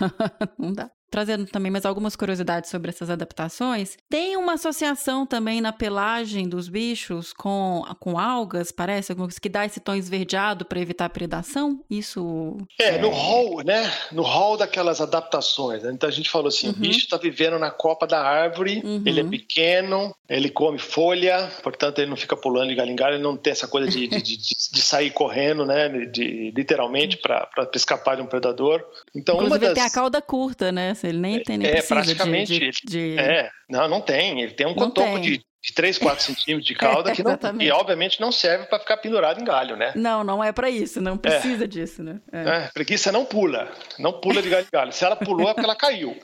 não dá trazendo também mais algumas curiosidades sobre essas adaptações. Tem uma associação também na pelagem dos bichos com, com algas, parece, que dá esse tom esverdeado para evitar predação? Isso. É, é, no hall, né? No hall daquelas adaptações. Né? Então a gente falou assim: uhum. o bicho está vivendo na copa da árvore, uhum. ele é pequeno, ele come folha, portanto ele não fica pulando de galho em galho, ele não tem essa coisa de, de, de, de sair correndo, né? De, literalmente para escapar de um predador. Então, Inclusive, uma das... tem a cauda curta, né? Ele nem tem nem é, praticamente, de, de, de, É, não, não tem. Ele tem um cotoco de, de 3, 4 centímetros de cauda que, não, que obviamente não serve para ficar pendurado em galho, né? Não, não é para isso, não precisa é. disso, né? É. É, preguiça não pula, não pula de galho em galho. Se ela pulou é porque ela caiu.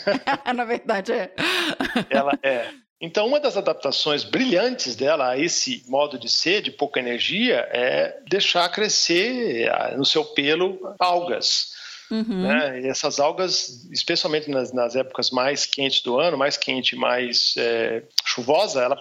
Na verdade é. Ela é. Então, uma das adaptações brilhantes dela a esse modo de ser, de pouca energia, é deixar crescer no seu pelo algas. Uhum. Né? E essas algas, especialmente nas, nas, épocas mais quentes do ano, mais quente, mais é, chuvosa, ela,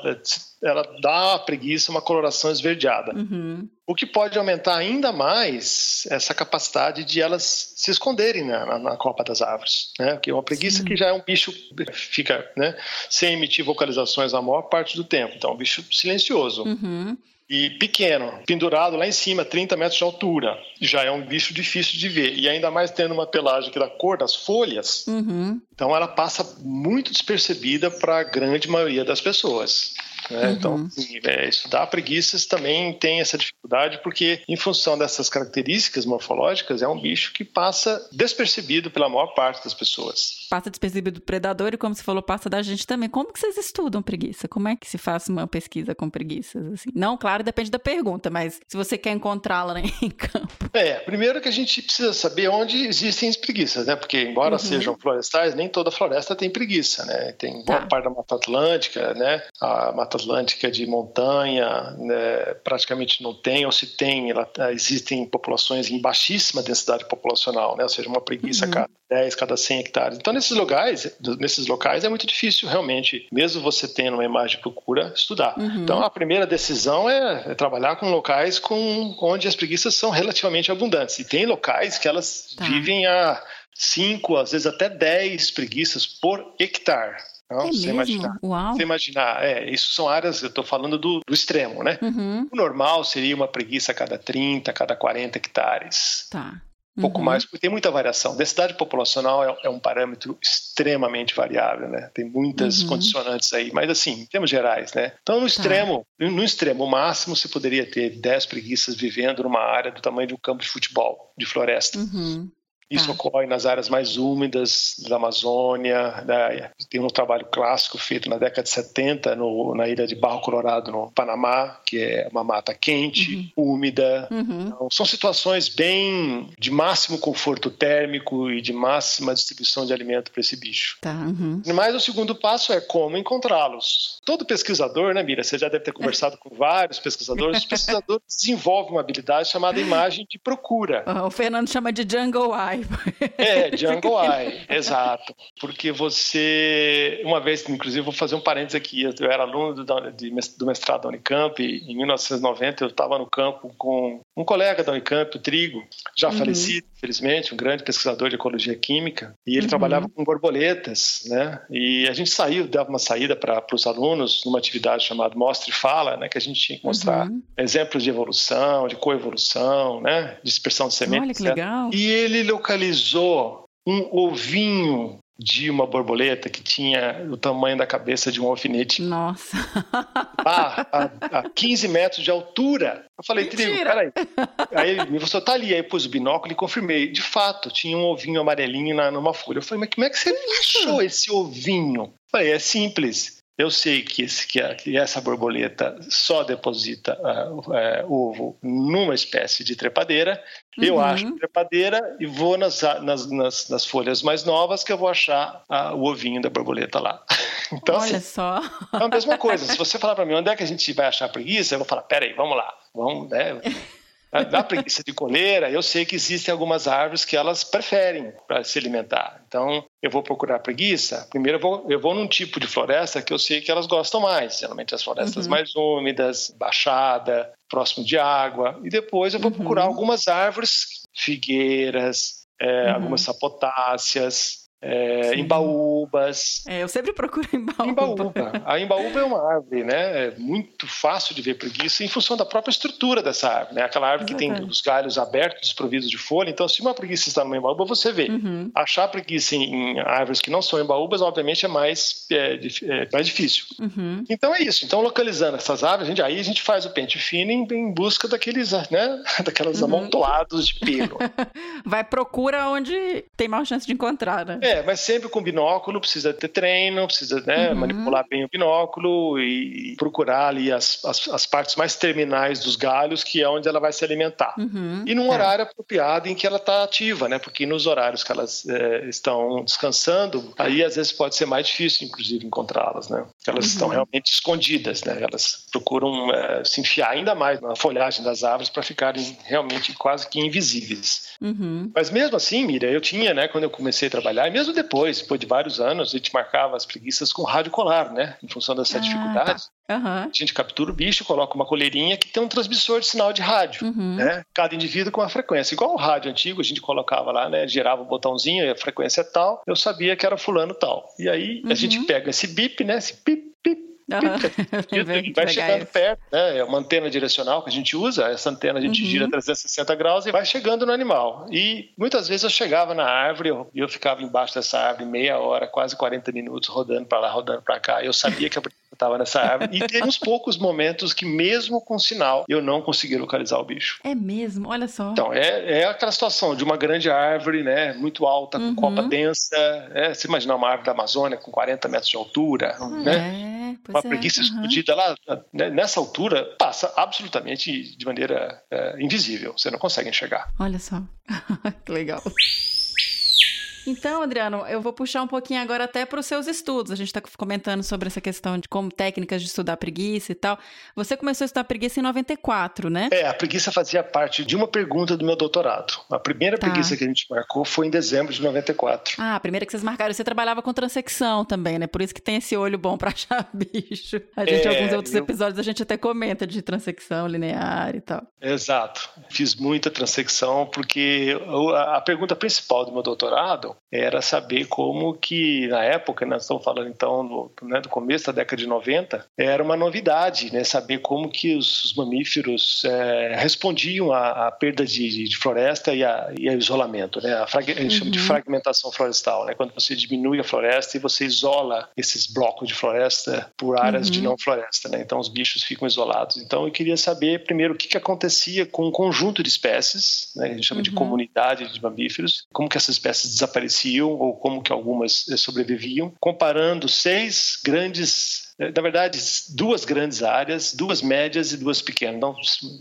ela dá à preguiça uma coloração esverdeada. Uhum. O que pode aumentar ainda mais essa capacidade de elas se esconderem na, na, na copa das árvores. Né? Porque uma preguiça Sim. que já é um bicho fica né, sem emitir vocalizações a maior parte do tempo. Então, é um bicho silencioso. Uhum e pequeno, pendurado lá em cima, 30 metros de altura. Já é um bicho difícil de ver. E ainda mais tendo uma pelagem que é da cor das folhas, uhum. então ela passa muito despercebida para a grande maioria das pessoas. Né? Uhum. Então, é, estudar preguiças também tem essa dificuldade, porque, em função dessas características morfológicas, é um bicho que passa despercebido pela maior parte das pessoas. Passa despercebido do predador e, como você falou, passa da gente também. Como que vocês estudam preguiça? Como é que se faz uma pesquisa com preguiças? Assim? Não, claro, depende da pergunta, mas se você quer encontrá-la né, em campo. É, primeiro que a gente precisa saber onde existem as preguiças, né? Porque, embora uhum. sejam florestais, nem toda floresta tem preguiça, né? Tem boa tá. parte da Mata Atlântica, né? A Mata Atlântica de montanha né, praticamente não tem, ou se tem, ela, eh, existem populações em baixíssima densidade populacional, né, ou seja, uma preguiça uhum. cada 10, cada 100 hectares. Então, nesses locais, nesses locais é muito difícil realmente, mesmo você tendo uma imagem de procura, estudar. Uhum. Então, a primeira decisão é, é, trabalhar com locais com, onde as preguiças são relativamente abundantes. E tem locais que elas tá. vivem a 5, às vezes até 10 preguiças por hectare. Não, é você imaginar. Uau. Você imaginar, é, isso são áreas, eu estou falando do, do, extremo, né? Uhum. O normal seria uma preguiça a cada 30, a cada 40 hectares. Tá. Um pouco uhum. mais, porque tem muita variação. Densidade populacional é, é, um parâmetro extremamente variável, né? Tem muitas uhum. condicionantes aí, mas assim, em termos gerais, né? Então, no tá. extremo, tá. no extremo máximo, você poderia ter 10 preguiças vivendo numa área do tamanho de um campo de futebol, de floresta. Uhum. Isso ah. ocorre nas áreas mais úmidas da Amazônia. Né? Tem um trabalho clássico feito na década de 70 no, na ilha de Barro Colorado, no Panamá, que é uma mata quente, uhum. úmida. Uhum. Então, são situações bem de máximo conforto térmico e de máxima distribuição de alimento para esse bicho. Tá, uhum. Mas o segundo passo é como encontrá-los. Todo pesquisador, né, Mira? Você já deve ter conversado com vários pesquisadores. Os pesquisadores desenvolvem uma habilidade chamada imagem de procura. O Fernando chama de jungle eye. Eye. É, Jungle Eye, exato. Porque você, uma vez, inclusive, vou fazer um parênteses aqui, eu era aluno do, do mestrado da Unicamp, e em 1990 eu estava no campo com um colega da Unicamp, o Trigo, já uhum. falecido, infelizmente, um grande pesquisador de ecologia química, e ele uhum. trabalhava com borboletas, né? E a gente saiu, dava uma saída para os alunos numa atividade chamada Mostre e Fala, né? Que a gente tinha que mostrar uhum. exemplos de evolução, de coevolução, né? Dispersão de sementes. Olha que legal. E ele localizou um ovinho de uma borboleta que tinha o tamanho da cabeça de um alfinete. Nossa! A, a 15 metros de altura. Eu falei, Trigo, peraí. Aí ele me falou, tá ali. Aí eu pus o binóculo e confirmei. De fato, tinha um ovinho amarelinho na, numa folha. Eu falei, mas como é que você achou esse ovinho? Eu falei, é simples. Eu sei que, esse, que, a, que, essa borboleta só deposita uh, uh, ovo numa espécie de trepadeira. Uhum. Eu acho trepadeira e vou nas, nas, nas, nas, folhas mais novas que eu vou achar uh, o ovinho da borboleta lá. Então, Olha assim, só. É a mesma coisa. Se você falar para mim onde é que a gente vai achar preguiça, eu vou falar: peraí, vamos lá. Vamos, né? Da preguiça de coleira, eu sei que existem algumas árvores que elas preferem para se alimentar. Então, eu vou procurar preguiça. Primeiro, eu vou, eu vou num tipo de floresta que eu sei que elas gostam mais. Geralmente, as florestas uhum. mais úmidas, baixada, próximo de água. E depois, eu vou uhum. procurar algumas árvores, figueiras, é, uhum. algumas sapotáceas, é, embaúbas. É, eu sempre procuro embaúba. embaúba. A embaúba é uma árvore, né? É muito fácil de ver preguiça em função da própria estrutura dessa árvore, né? Aquela árvore que tem os galhos abertos, desprovidos de folha. Então, se uma preguiça está numa embaúba, você vê. Uhum. Achar preguiça em, árvores que não são embaúbas, obviamente, é mais, é, é mais difícil. Uhum. Então é isso. Então, localizando essas árvores, a gente, aí a gente faz o pente fino em, em busca daqueles, né? Daquelas uhum. amontoados de pelo. Vai procura onde tem maior chance de encontrar, né? É, mas sempre com binóculo, precisa ter treino, precisa né, uhum. manipular bem o binóculo e procurar ali as, as, as, partes mais terminais dos galhos, que é onde ela vai se alimentar. Uhum. E num é. horário apropriado em que ela está ativa, né? Porque nos horários que elas é, estão descansando, aí às vezes pode ser mais difícil, inclusive, encontrá-las, né? Elas uhum. estão realmente escondidas, né? Elas procuram é, se enfiar ainda mais na folhagem das árvores para ficarem realmente quase que invisíveis. Uhum. Mas mesmo assim, Mira, eu tinha, né, quando eu comecei a trabalhar, mesmo depois, depois de vários anos, a gente marcava as preguiças com rádio colar, né? Em função dessa ah, dificuldade. Tá. Uhum. A gente captura o bicho, coloca uma coleirinha que tem um transmissor de sinal de rádio, uhum. né? Cada indivíduo com uma frequência. Igual o rádio antigo, a gente colocava lá, né? Girava o botãozinho, a frequência é tal, eu sabia que era fulano tal. E aí a gente uhum. pega esse bip, né? Esse pip, pip, Uhum. vai chegando perto, né? É uma antena direcional que a gente usa. Essa antena a gente uhum. gira 360 graus e vai chegando no animal. E muitas vezes eu chegava na árvore e eu, ficava embaixo dessa árvore meia hora, quase 40 minutos, rodando para lá, rodando para cá. Eu sabia que a estava nessa árvore. E teve uns poucos momentos que, mesmo com sinal, eu não consegui localizar o bicho. É mesmo? Olha só. Então, é, é aquela situação de uma grande árvore, né? Muito alta, com uhum. copa densa. É, você imagina uma árvore da Amazônia com 40 metros de altura, hum, né? É, uma preguiça uhum. explodida lá, né, nessa altura, passa absolutamente de maneira é, invisível. Você não consegue enxergar. Olha só. que legal. Então, Adriano, eu vou puxar um pouquinho agora até para os seus estudos. A gente está comentando sobre essa questão de como técnicas de estudar preguiça e tal. Você começou a estudar preguiça em 94, né? É, a preguiça fazia parte de uma pergunta do meu doutorado. A primeira tá. preguiça que a gente marcou foi em dezembro de 94. Ah, a primeira que vocês marcaram. Você trabalhava com transecção também, né? Por isso que tem esse olho bom para achar bicho. A gente, em é, alguns outros eu... episódios, a gente até comenta de transecção linear e tal. Exato. Fiz muita transecção porque a pergunta principal do meu doutorado era saber como que, na época, nós estamos falando então no, né, do começo da década de 90, era uma novidade, né, saber como que os, os mamíferos é, respondiam à, à perda de, de, floresta e, a, e ao isolamento, né, a, frag, a gente uhum. chama de uhum. fragmentação florestal, né, quando você diminui a floresta e você isola esses blocos de floresta por áreas uhum. de não floresta, né, então os bichos ficam isolados. Então eu queria saber primeiro o que, que acontecia com um conjunto de espécies, né, a gente chama uhum. de comunidade de mamíferos, como que essas espécies desapareciam ou como que algumas eh, sobreviviam, comparando seis grandes na verdade, duas grandes áreas, duas médias e duas pequenas. Então,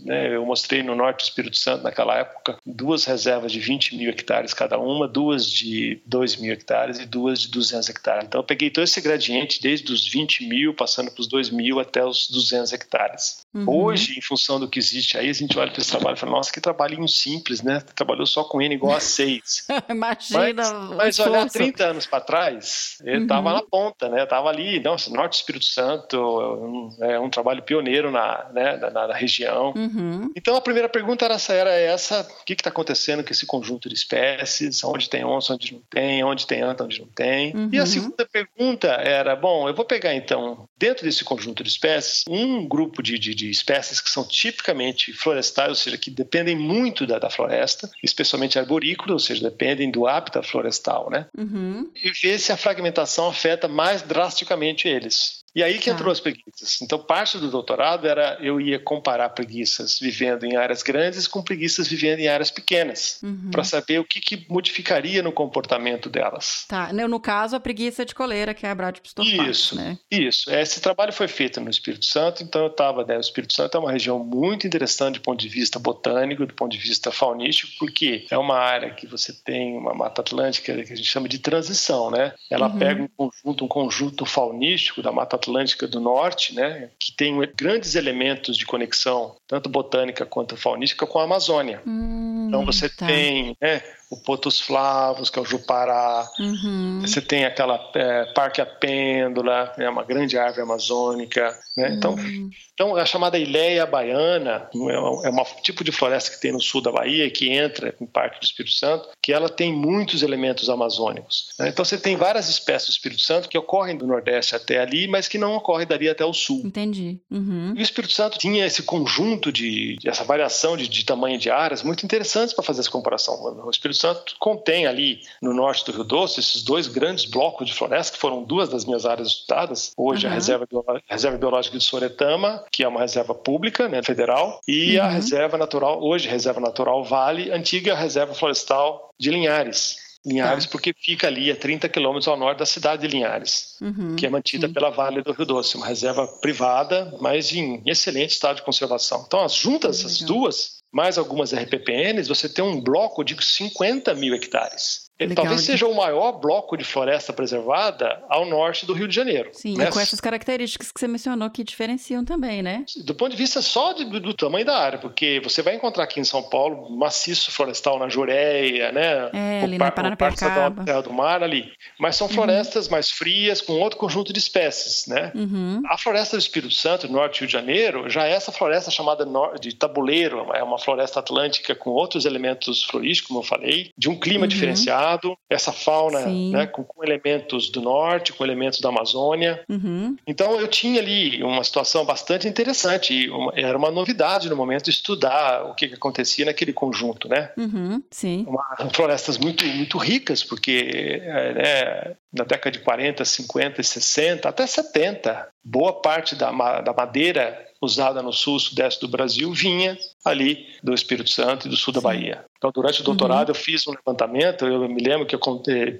né, eu mostrei no norte do Espírito Santo, naquela época, duas reservas de 20 mil hectares cada uma, duas de 2 mil hectares e duas de 200 hectares. Então, eu peguei todo esse gradiente, desde os 20 mil, passando para os 2 mil até os 200 hectares. Uhum. Hoje, em função do que existe aí, a gente olha para esse trabalho e fala, nossa, que trabalhinho simples, né? Trabalhou só com N igual a 6. Imagina. Mas, mas olha, 30 anos para trás, ele estava uhum. na ponta, né? Estava ali, nossa, Norte do Espírito Santo, um, é um trabalho pioneiro na, né, na, na região. Uhum. Então, a primeira pergunta era, era essa: o que está acontecendo com esse conjunto de espécies? Onde tem onça, onde não tem? Onde tem anta, onde não tem? Uhum. E a uhum. segunda pergunta era: bom, eu vou pegar então, dentro desse conjunto de espécies, um grupo de, de, de espécies que são tipicamente florestais, ou seja, que dependem muito da, da floresta, especialmente arborícolas, ou seja, dependem do hábitat florestal, né? Uhum. E ver se a fragmentação afeta mais drasticamente eles. E aí que entrou tá. as preguiças. Então, parte do doutorado era eu ia comparar preguiças vivendo em áreas grandes com preguiças vivendo em áreas pequenas, uhum. para saber o que, que, modificaria no comportamento delas. Tá, no caso, a preguiça de coleira, que é a Bradypstor Isso, né? isso. Esse trabalho foi feito no Espírito Santo, então eu estava, né, o Espírito Santo é uma região muito interessante do ponto de vista botânico, do ponto de vista faunístico, porque é uma área que você tem uma mata atlântica que a gente chama de transição, né? Ela uhum. pega um conjunto, um conjunto faunístico da mata Atlântica do Norte, né, que tem grandes elementos de conexão, tanto botânica quanto faunística, com a Amazônia. Hum, então você tá. tem né, o Potos Flavos, que é o Jupará. Uhum. Você tem aquela é, Parque a Pêndula, né, uma grande árvore amazônica. Né? Então, uhum. então, a chamada Ileia Baiana é um tipo de floresta que tem no sul da Bahia, que entra em parte do Espírito Santo, que ela tem muitos elementos amazônicos. Né? Então, você tem várias espécies do Espírito Santo que ocorrem do Nordeste até ali, mas que não ocorrem dali até o Sul. Entendi. Uhum. E o Espírito Santo tinha esse conjunto de, essa variação de, de tamanho de áreas muito interessantes para fazer essa comparação. O Espírito Espírito Santo contém ali no norte do Rio Doce esses dois grandes blocos de floresta, que foram duas das minhas áreas estudadas. Hoje uhum. a reserva, reserva Biológica de Soretama, que é uma reserva pública, né, federal, e uhum. a Reserva Natural, hoje Reserva Natural Vale, antiga Reserva Florestal de Linhares. Linhares, tá. porque fica ali a 30 quilômetros ao norte da cidade de Linhares, uhum, que é mantida sim. pela Vale do Rio Doce, uma reserva privada, mas em excelente estado de conservação. Então, as juntas, as duas, mais algumas RPPNs, você tem um bloco de 50 mil hectares. Legal. Talvez seja o maior bloco de floresta preservada ao norte do Rio de Janeiro. Sim, né? com essas características que você mencionou que diferenciam também, né? Do ponto de vista só de, do, tamanho da área, porque você vai encontrar aqui em São Paulo maciço florestal na Jureia, né? É, ali na Paranapiacaba. Terra do Mar ali. Mas são uhum. florestas uhum. mais frias, com outro conjunto de espécies, né? Uhum. A floresta do Espírito Santo, norte do Rio de Janeiro, já é essa floresta chamada de tabuleiro, é uma floresta atlântica com outros elementos florísticos, como eu falei, de um clima uhum. diferenciado essa fauna né, com, com, elementos do norte, com elementos da Amazônia. Uhum. Então eu tinha ali uma situação bastante interessante. Uma, era uma novidade no momento estudar o que, que acontecia naquele conjunto, né? Uhum. Sim. Uma, florestas muito, muito ricas, porque é, né, na década de 40, 50 e 60, até 70, boa parte da, da madeira usada no sul, sudeste do Brasil, vinha ali do Espírito Santo e do sul da Bahia. Então, durante o doutorado, uhum. eu fiz um levantamento. Eu me lembro que eu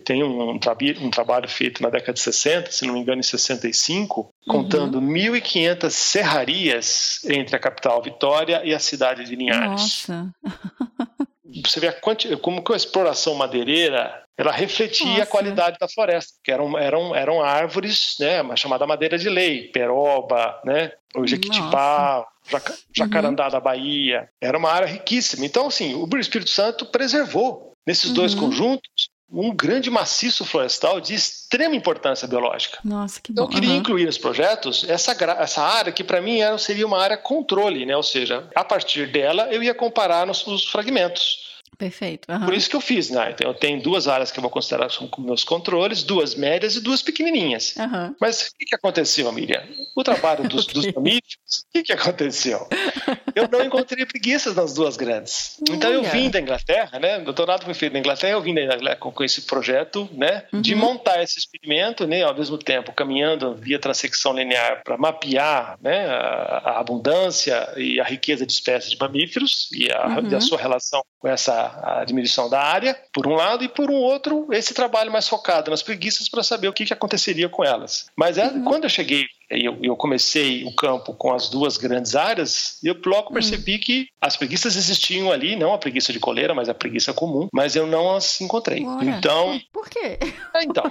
tenho um, um, trabalho feito na década de 60, se não me engano, em 65, contando uhum. 1.500 serrarias entre a capital Vitória e a cidade de Linhares. Nossa! Você vê a quanti... como que a exploração madeireira ela refletia Nossa. a qualidade da floresta, que eram, eram, eram árvores, né, chamada madeira de lei, peroba, né, o jequitibá, jac, jacarandá uhum. da Bahia, era uma área riquíssima. Então, assim, o Espírito Santo preservou nesses uhum. dois conjuntos um grande maciço florestal de extrema importância biológica. Nossa, que então, bom. eu queria uhum. incluir nos projetos essa, essa área que para mim era, seria uma área controle, né? ou seja, a partir dela eu ia comparar nos, nos fragmentos. Perfeito. Uhum. Por isso que eu fiz, né? Então, eu tenho duas áreas que eu vou considerar como meus controles, duas médias e duas pequenininhas. Uhum. Mas o que, que aconteceu, Miriam? O trabalho dos, okay. dos mamíferos, o que, que aconteceu? Eu não encontrei preguiças nas duas grandes. Então eu vim da Inglaterra, né? O doutorado foi feito na Inglaterra, eu vim da Inglaterra com, esse projeto, né? Uhum. De montar esse experimento, né? Ao mesmo tempo caminhando via transecção linear para mapear, né? A, a, abundância e a riqueza de espécies de mamíferos e a, uhum. e a sua relação com essa a diminuição da área, por um lado, e por um outro, esse trabalho mais focado nas preguiças para saber o que, que aconteceria com elas. Mas é, uhum. quando eu cheguei eu, eu comecei o campo com as duas grandes áreas, e eu logo percebi hum. que as preguiças existiam ali, não a preguiça de coleira, mas a preguiça comum, mas eu não as encontrei. Olha, então. Por quê? É, então,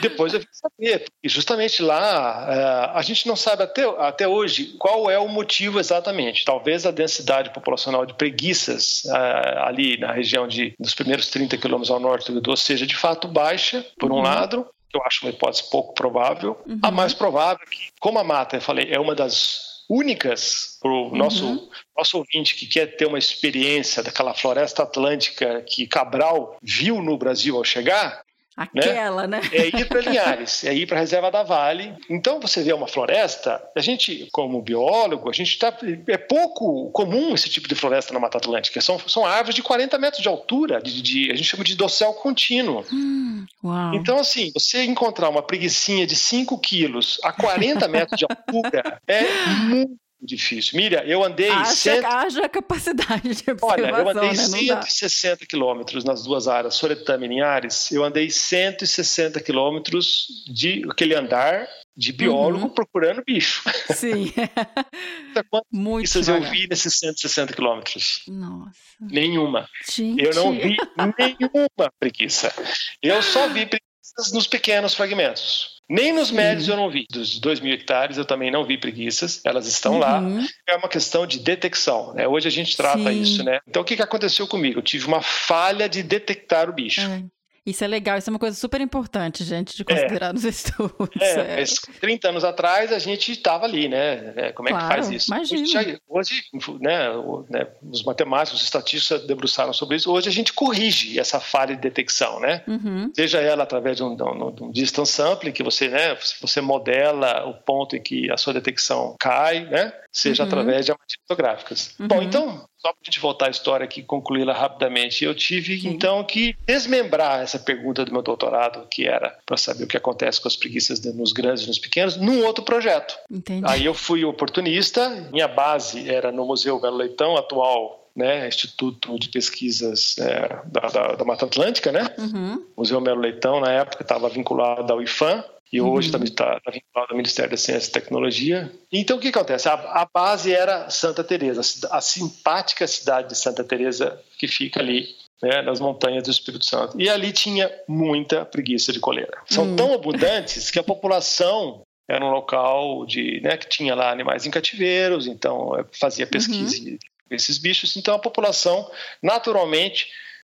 depois eu vim saber. E justamente lá, é, a gente não sabe até, até hoje qual é o motivo exatamente. Talvez a densidade populacional de preguiças é, ali na região de, dos primeiros 30 quilômetros ao norte do Rio seja de fato baixa, por um uhum. lado, que eu acho uma hipótese pouco provável. Uhum. A mais provável é que, como a mata, eu falei, é uma das únicas para o nosso, uhum. nosso ouvinte que quer ter uma experiência daquela floresta atlântica que Cabral viu no Brasil ao chegar? Aquela, né? né? É ir para Linhares, é ir para a reserva da Vale. Então você vê uma floresta, a gente, como biólogo, a gente está. É pouco comum esse tipo de floresta na Mata Atlântica. São, são árvores de 40 metros de altura, de, de a gente chama de dossel contínuo. Hum, então, assim, você encontrar uma preguiçinha de 5 quilos a 40 metros de altura é muito difícil. Miriam, eu andei. Haja, cento... haja capacidade de Olha, eu andei né? 160 quilômetros nas duas áreas, Soretama e Linhares. Eu andei 160 quilômetros de aquele andar de biólogo uhum. procurando bicho. Sim. Muito Quantas eu vi nesses 160 quilômetros? Nossa. Nenhuma. Gente. Eu não vi nenhuma preguiça. Eu só vi preguiças nos pequenos fragmentos. Nem nos médios eu não vi. Dos 2 mil hectares eu também não vi preguiças. Elas estão uhum. lá. É uma questão de detecção. Né? Hoje a gente trata Sim. isso. Né? Então o que, que aconteceu comigo? Eu tive uma falha de detectar o bicho. É. Isso é legal, isso é uma coisa super importante, gente, de considerar é. nos estudos. É, é. Mas 30 anos atrás a gente estava ali, né? É, como é claro, que faz isso? Imagina. Hoje, hoje né, né, os matemáticos, os estatistas debruçaram sobre isso. Hoje a gente corrige essa falha de detecção, né? Uhum. Seja ela através de um, de um, distance sampling, que você, né, você modela o ponto em que a sua detecção cai, né? Seja uhum. através de amatérias fotográficas. Uhum. Bom, então, só para a gente voltar à história aqui e concluí-la rapidamente, eu tive Sim. então que desmembrar essa pergunta do meu doutorado, que era para saber o que acontece com as preguiças nos grandes e nos pequenos, num outro projeto. Entendi. Aí eu fui oportunista, minha base era no Museu Belo Leitão, atual né, Instituto de Pesquisas é, da, da, da, Mata Atlântica, né? Uhum. Museu Melo Leitão, na época, estava vinculado ao IFAM, e uhum. hoje também está tá vinculado ao Ministério da Ciência e Tecnologia. Então, o que acontece? A, a base era Santa Teresa, a, simpática cidade de Santa Teresa que fica ali né, nas montanhas do Espírito Santo. E ali tinha muita preguiça de coleira. São uhum. tão abundantes que a população era um local de, né, que tinha lá animais em cativeiros, então fazia pesquisa uhum. desses bichos. Então a população, naturalmente,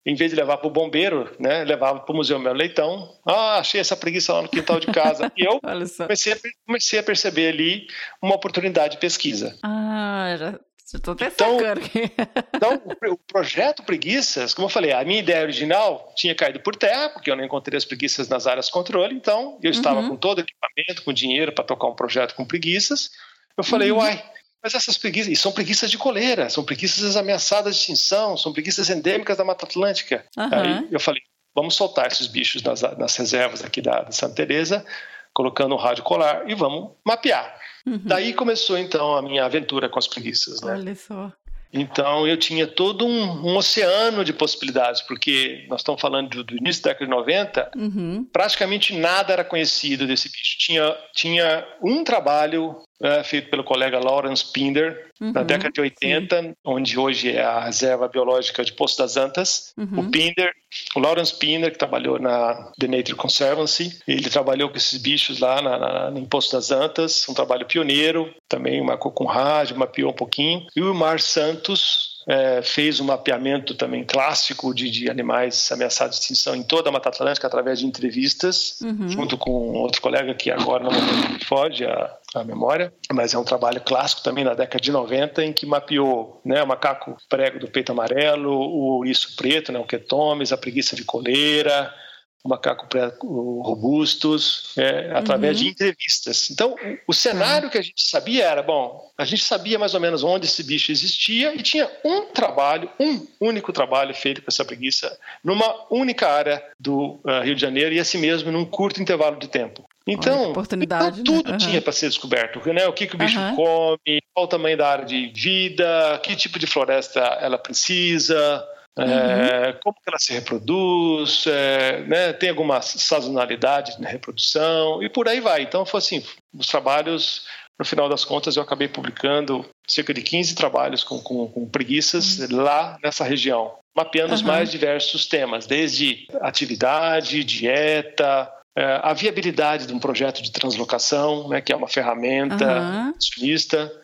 em vez de levar para o bombeiro, né, levava para o Museu Melo Leitão. Ah, achei essa preguiça lá no quintal de casa. E eu comecei a, comecei a perceber ali uma oportunidade de pesquisa. Ah, já Estou até então, então, o projeto Preguiças, como eu falei, a minha ideia original tinha caído por terra, porque eu não encontrei as preguiças nas áreas de controle, então eu estava uhum. com todo o equipamento, com dinheiro para tocar um projeto com preguiças. Eu falei, uhum. uai, mas essas preguiças, e são preguiças de coleira, são preguiças ameaçadas de extinção, são preguiças endêmicas da Mata Atlântica. Uhum. Aí eu falei, vamos soltar esses bichos nas, nas reservas aqui da, da Santa Teresa, colocando um rádio colar e vamos mapear. Uhum. Daí começou então a minha aventura com as preguiças. Né? Olha só. Então eu tinha todo um, um, oceano de possibilidades, porque nós estamos falando do, do início da década de 90, uhum. praticamente nada era conhecido desse bicho. Tinha, tinha um trabalho é, feito pelo colega Lawrence Pinder, uhum, na década de 80, sim. onde hoje é a reserva biológica de Poço das Antas. Uhum. O Pinder, o Lawrence Pinder, que trabalhou na The Nature Conservancy, ele trabalhou com esses bichos lá na, na, em Poço das Antas, um trabalho pioneiro, também marcou com rádio, mapeou um pouquinho. E o Mar Santos, é, fez um mapeamento também clássico de, de, animais ameaçados de extinção em toda a Mata Atlântica através de entrevistas, uhum. junto com outro colega que agora não foge a, a memória, mas é um trabalho clássico também na década de 90 em que mapeou né, o macaco prego do peito amarelo, o ouriço preto, né, o quetomes, a preguiça de coleira, macaco robustos, é, através uhum. de entrevistas. Então, o cenário que a gente sabia era, bom, a gente sabia mais ou menos onde esse bicho existia e tinha um trabalho, um único trabalho feito com essa preguiça, numa única área do uh, Rio de Janeiro e assim mesmo num curto intervalo de tempo. Então, oportunidade, então tudo né? uhum. tinha para ser descoberto, né? O que, que o bicho uhum. come, qual o tamanho da área de vida, que tipo de floresta ela precisa, É, como que ela se reproduz, é, né, tem alguma sazonalidade na reprodução e por aí vai. Então, foi assim, os trabalhos, no final das contas, eu acabei publicando cerca de 15 trabalhos com, com, com preguiças uhum. lá nessa região, mapeando os mais diversos temas, desde atividade, dieta, é, a viabilidade de um projeto de translocação, né, que é uma ferramenta uhum.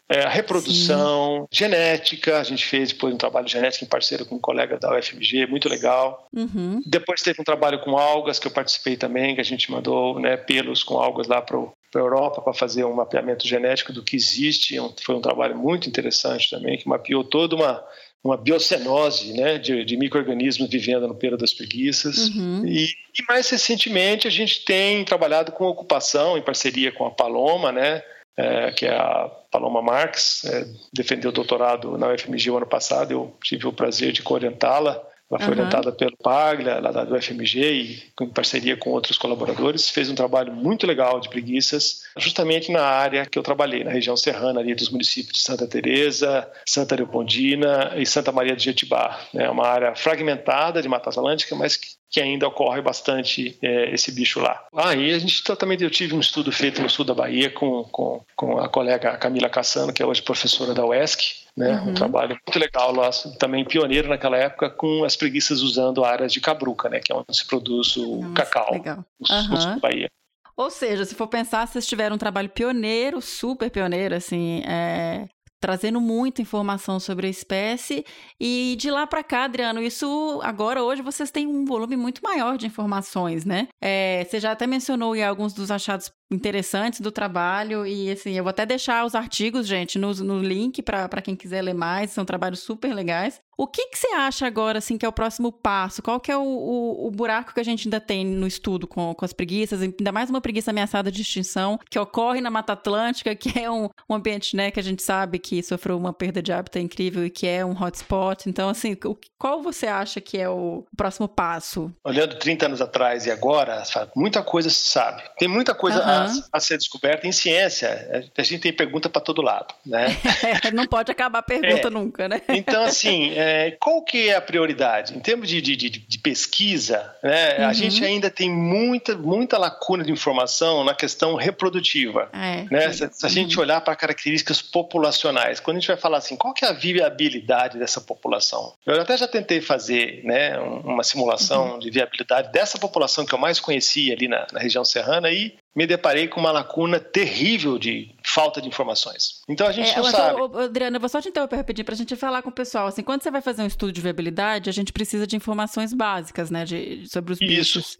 é, a reprodução, Sim. genética, a gente fez depois um trabalho de genética em parceiro com um colega da UFMG, muito legal. Uhum. Depois teve um trabalho com algas, que eu participei também, que a gente mandou né, pelos com algas lá para a Europa para fazer um mapeamento genético do que existe. Foi um trabalho muito interessante também, que mapeou toda uma uma biocenose né, de, de micro-organismos vivendo no pelo das preguiças. Uhum. E, e, mais recentemente a gente tem trabalhado com ocupação em parceria com a Paloma, né, é, que é a Paloma Marx, é, defendeu o doutorado na UFMG o ano passado, eu tive o prazer de orientá-la ela foi uhum. orientada pelo Paglia, lá do FMG, e em parceria com outros colaboradores, fez um trabalho muito legal de preguiças, justamente na área que eu trabalhei, na região serrana ali dos municípios de Santa Teresa, Santa Leopoldina e Santa Maria de Jetibá. É né? uma área fragmentada de Mata Atlântica, mas que que ainda ocorre bastante é, esse bicho lá. Ah, a gente também eu tive um estudo feito no sul da Bahia com, com, com a colega Camila Cassano, que é hoje professora da UESC, né? Uhum. Um trabalho muito legal lá, também pioneiro naquela época com as preguiças usando áreas de cabruca, né? Que é onde se produz o Nossa, cacau legal. no, uhum. no sul da Bahia. Ou seja, se for pensar, vocês tiveram um trabalho pioneiro, super pioneiro, assim, é, trazendo muita informação sobre a espécie. E de lá para cá, Adriano, isso agora, hoje, vocês têm um volume muito maior de informações, né? É, você já até mencionou em alguns dos achados interessantes do trabalho e assim, eu vou até deixar os artigos, gente, no, no link para quem quiser ler mais, são trabalhos super legais. O que, que você acha agora, assim, que é o próximo passo? Qual que é o, o, o buraco que a gente ainda tem no estudo com, com as preguiças? Ainda mais uma preguiça ameaçada de extinção, que ocorre na Mata Atlântica, que é um, um ambiente, né, que a gente sabe que sofreu uma perda de hábitat incrível e que é um hotspot. Então, assim, o, qual você acha que é o próximo passo? Olhando 30 anos atrás e agora, muita coisa se sabe. Tem muita coisa uhum. A, a, ser descoberta em ciência. A gente tem pergunta para todo lado, né? É, não pode acabar a pergunta é. nunca, né? Então, assim, é, qual que é a prioridade? Em termos de, de, de pesquisa, né, uhum. a gente ainda tem muita, muita lacuna de informação na questão reprodutiva. É. Né? Se, se, a gente uhum. olhar para características populacionais, quando a gente vai falar assim, qual que é a viabilidade dessa população? Eu até já tentei fazer né, uma simulação uhum. de viabilidade dessa população que eu mais conhecia ali na, na região serrana e me deparei com uma lacuna terrível de falta de informações. Então a gente é, não sabe. Só, Adriana, eu vou só te interromper rapidinho para a gente falar com o pessoal. Assim, quando você vai fazer um estudo de viabilidade, a gente precisa de informações básicas, né, de, sobre os bichos. Isso.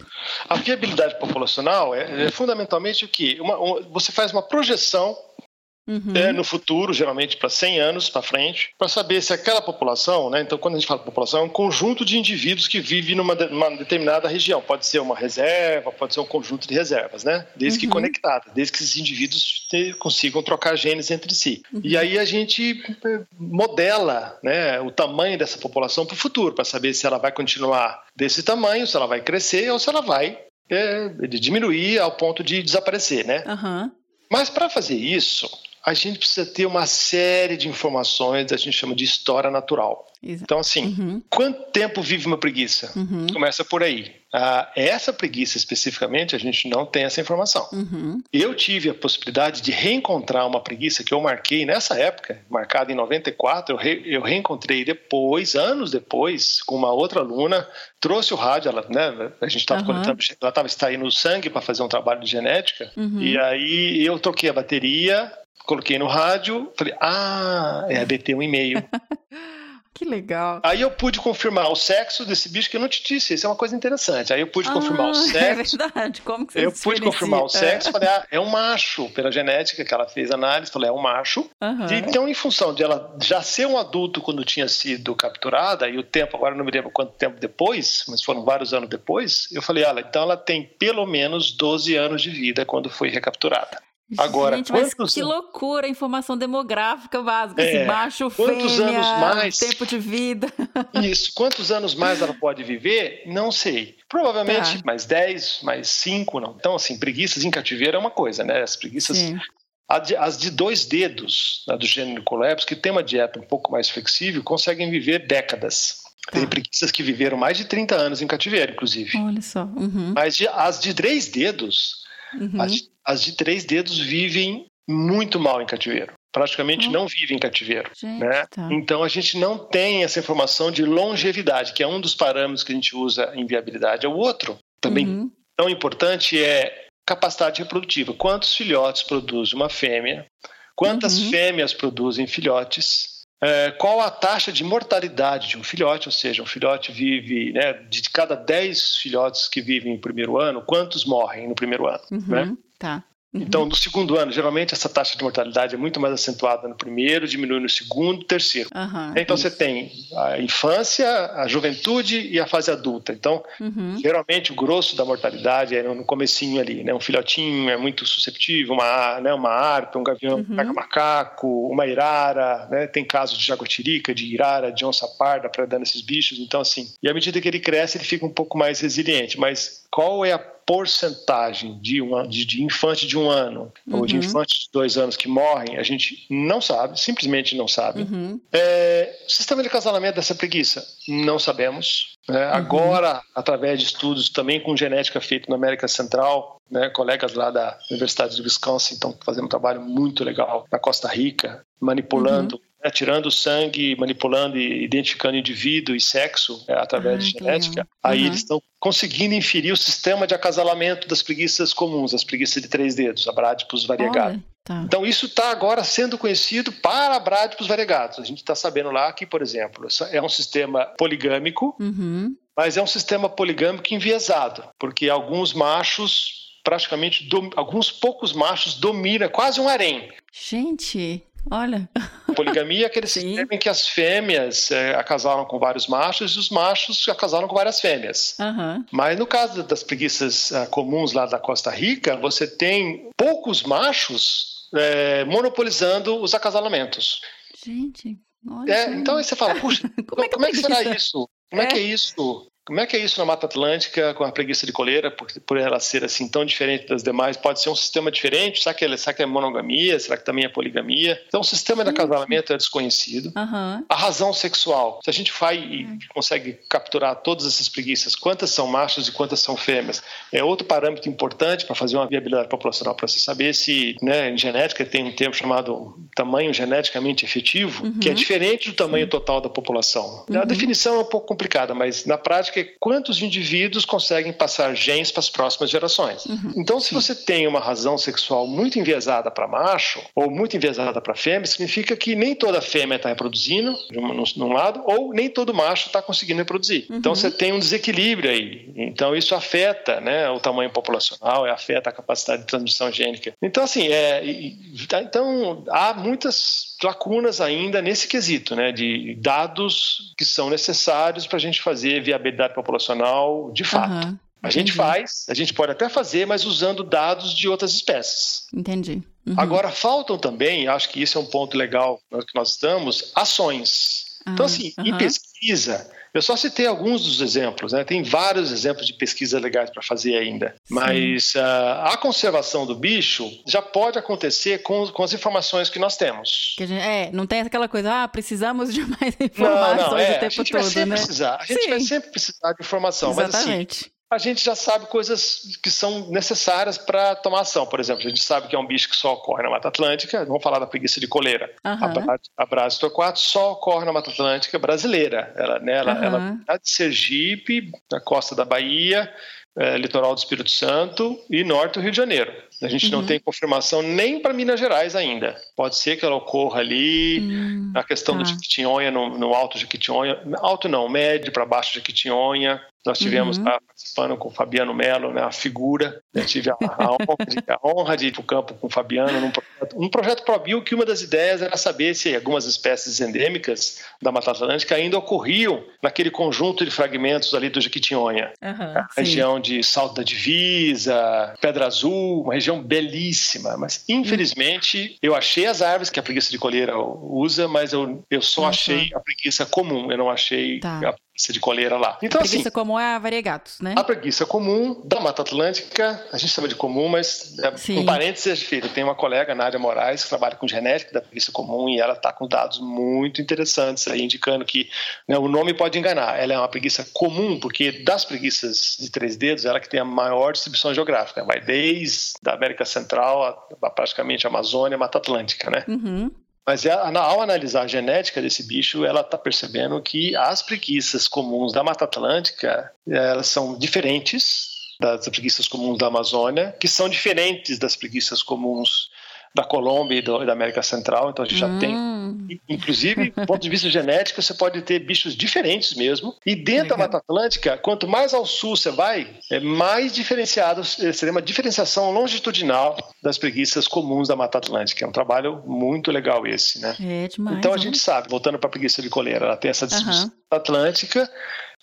A viabilidade populacional é, é fundamentalmente o que? você faz uma projeção Uhum. É, no futuro, geralmente para 100 anos para frente, para saber se aquela população, né, então quando a gente fala população, é um conjunto de indivíduos que vivem numa, numa determinada região. Pode ser uma reserva, pode ser um conjunto de reservas, né? Desde uhum. que conectada, desde que esses indivíduos te, consigam trocar genes entre si. Uhum. E aí a gente é, modela né, o tamanho dessa população para o futuro, para saber se ela vai continuar desse tamanho, se ela vai crescer ou se ela vai é, diminuir ao ponto de desaparecer, né? Uhum. Mas para fazer isso, a gente precisa ter uma série de informações, a gente chama de história natural. Exato. Então, assim, uhum. quanto tempo vive uma preguiça? Uhum. Começa por aí. Ah, essa preguiça especificamente, a gente não tem essa informação. Uhum. Eu tive a possibilidade de reencontrar uma preguiça que eu marquei nessa época, marcada em 94, eu, re, eu reencontrei depois, anos depois, com uma outra aluna, trouxe o rádio, ela, né, a gente estava uhum. ela estava extraindo o sangue para fazer um trabalho de genética, uhum. e aí eu toquei a bateria, coloquei no rádio, falei, ah, é ABT um e-mail. Que legal. Aí eu pude confirmar o sexo desse bicho que eu não te disse. Isso é uma coisa interessante. Aí eu pude ah, confirmar o ah, é sexo. É verdade. Como que você Eu pude confirmar o sexo. Falei, ah, é um macho. Pela genética que ela fez análise, falei, é um macho. Uhum. Então, em função de ela já ser um adulto quando tinha sido capturada, e o tempo, agora não me lembro quanto tempo depois, mas foram vários anos depois, eu falei, olha, então ela tem pelo menos 12 anos de vida quando foi recapturada. Agora, Gente, mas que loucura informação demográfica básica, é, assim, macho, quantos fêmea, anos mais, tempo de vida. Isso, quantos anos mais ela pode viver? Não sei. Provavelmente tá. mais 10, mais 5, não. Então, assim, preguiças em cativeiro é uma coisa, né? As preguiças Sim. As de dois dedos, né, do gênero Colepis, que tem uma dieta um pouco mais flexível, conseguem viver décadas. Tem preguiças que viveram mais de 30 anos em cativeiro, inclusive. Olha só. Uhum. Mas de- as de três dedos, Uhum. as, de- as de três dedos vivem muito mal em cativeiro. Praticamente Oh. não vivem em cativeiro. Gente, né? tá. Então a gente não tem essa informação de longevidade, que é um dos parâmetros que a gente usa em viabilidade. O outro, também Uhum. tão importante, é capacidade reprodutiva. Quantos filhotes produz uma fêmea? Quantas Uhum. fêmeas produzem filhotes? É, qual a taxa de mortalidade de um filhote? Ou seja, um filhote vive, né, de cada 10 filhotes que vivem no primeiro ano, quantos morrem no primeiro ano? Uhum. né? Tá. Uhum. Então, no segundo ano, geralmente essa taxa de mortalidade é muito mais acentuada no primeiro, diminui no segundo, terceiro. Aham, Então isso. você tem a infância, a juventude e a fase adulta. Então, Uhum. geralmente o grosso da mortalidade é no comecinho ali, né? Um filhotinho é muito susceptível, uma, né, uma arpa, um gavião Uhum. pega macaco, uma irara, né? Tem casos de jaguatirica, de irara, de onça parda predando esses bichos. Então, assim, e à medida que ele cresce, ele fica um pouco mais resiliente. Mas qual é a porcentagem de, um, de, de infante de um ano ou de Uhum. infante de dois anos que morrem? A gente não sabe, simplesmente não sabe. Uhum. É, sistema de acasalamento dessa preguiça? Não sabemos. né? Agora, através de estudos também com genética feito na América Central, né, colegas lá da Universidade de Wisconsin estão fazendo um trabalho muito legal na Costa Rica, manipulando, né, tirando o sangue, manipulando e identificando indivíduo e sexo é, através Ah, de genética. legal. Aí Uhum. eles estão conseguindo inferir o sistema de acasalamento das preguiças comuns, as preguiças de três dedos, a Bradipus variegata. Tá. Então, isso está agora sendo conhecido para brádipos variegados. A gente está sabendo lá que, por exemplo, é um sistema poligâmico, Uhum. mas é um sistema poligâmico enviesado, porque alguns machos, praticamente, alguns poucos machos dominam, quase um harém. Gente, olha. A poligamia é aquele Sim. sistema em que as fêmeas é, acasalam com vários machos e os machos acasalam com várias fêmeas. Aham. Mas no caso das preguiças ah, comuns lá da Costa Rica, você tem poucos machos é, monopolizando os acasalamentos. Gente, olha. É, então aí você fala, puxa, Como é que, como é que será isso? Como é. É. que é isso? Como é que é isso na Mata Atlântica com a preguiça de coleira, por, por ela ser assim tão diferente das demais? Pode ser um sistema diferente? Será que, ele, será que é monogamia? Será que também é poligamia? Então, o sistema de acasalamento é desconhecido. Aham. A razão sexual. Se a gente vai e consegue capturar todas essas preguiças, quantas são machos e quantas são fêmeas, é outro parâmetro importante para fazer uma viabilidade populacional, para se saber se, né, em genética tem um termo chamado tamanho geneticamente efetivo, Uhum. que é diferente do tamanho total da população. A Uhum. definição é um pouco complicada, mas na prática é quantos indivíduos conseguem passar genes para as próximas gerações. Uhum. Então, se você tem uma razão sexual muito enviesada para macho ou muito enviesada para fêmea, significa que nem toda fêmea está reproduzindo, de um, num lado, ou nem todo macho está conseguindo reproduzir. Uhum. Então, você tem um desequilíbrio aí. Então, isso afeta né, o tamanho populacional, afeta a capacidade de transmissão gênica. Então, assim, é, tá- então, há muitas lacunas ainda nesse quesito, né, de dados que são necessários para a gente fazer viabilidade populacional de fato. Aham. A gente Entendi. faz, a gente pode até fazer, mas usando dados de outras espécies. Entendi. Uhum. Agora, faltam também, acho que isso é um ponto legal no que nós estamos, ações. Então, Ah, assim, em aham. pesquisa, eu só citei alguns dos exemplos, né? tem vários exemplos de pesquisa legais para fazer ainda. Mas ah, a conservação do bicho já pode acontecer com, com as informações que nós temos. Que gente- é, não tem aquela coisa, ah, precisamos de mais Não, informações não, é, o a tempo gente vai todo, sempre né? precisar. A gente vai Sim. sempre precisar de informação, mas assim, Exatamente. A gente já sabe coisas que são necessárias para tomar ação. Por exemplo, a gente sabe que é um bicho que só ocorre na Mata Atlântica. Vamos falar da preguiça de coleira. Aham. A, Bra- a Brás torquato só ocorre na Mata Atlântica brasileira. Ela, né, ela, Aham. ela é de Sergipe, na costa da Bahia, eh, litoral do Espírito Santo e norte do Rio de Janeiro. A gente não Uhum. tem confirmação nem para Minas Gerais ainda. Pode ser que ela ocorra ali, Hum, a questão do tá. Jequitinhonha, no, no Alto Jequitinhonha, alto não, médio para baixo Jequitinhonha. Nós tivemos Uhum. lá participando com o Fabiano Melo, né, a figura. Eu tive a, a honra de, a honra de ir para o campo com o Fabiano num projeto, um projeto ProBio que uma das ideias era saber se algumas espécies endêmicas da Mata Atlântica ainda ocorriam naquele conjunto de fragmentos ali do Jequitinhonha. A sim. região de Salto da Divisa, Pedra Azul, uma região belíssima. Mas, infelizmente, eu achei as árvores que a preguiça de coleira usa, mas eu, eu só Nossa. achei a preguiça comum. Eu não achei Tá. a preguiça de coleira lá. Então, a preguiça assim, comum é a variegatus, né? a preguiça comum da Mata Atlântica, a gente chama de comum, mas é, Sim. um parênteses, filho, tem uma colega, Nádia Moraes, que trabalha com genética da preguiça comum e ela está com dados muito interessantes aí, indicando que né, o nome pode enganar. Ela é uma preguiça comum, porque das preguiças de três dedos, ela que tem a maior distribuição geográfica. Vai desde a América Central a, a praticamente a Amazônia, Mata Atlântica, né? Uhum. Mas é- ao analisar a genética desse bicho, ela está percebendo que as preguiças comuns da Mata Atlântica elas são diferentes das preguiças comuns da Amazônia, que são diferentes das preguiças comuns da Colômbia e do- da América Central. Então a gente já tem Hum, Inclusive, do ponto de vista genético, você pode ter bichos diferentes mesmo. E dentro da Legal. Mata Atlântica, quanto mais ao sul você vai, é mais diferenciado, eh, seria uma diferenciação longitudinal das preguiças comuns da Mata Atlântica. É um trabalho muito legal esse, né? É demais. Então a ó. gente sabe, voltando para a preguiça de coleira, ela tem essa distribuição Aham. atlântica.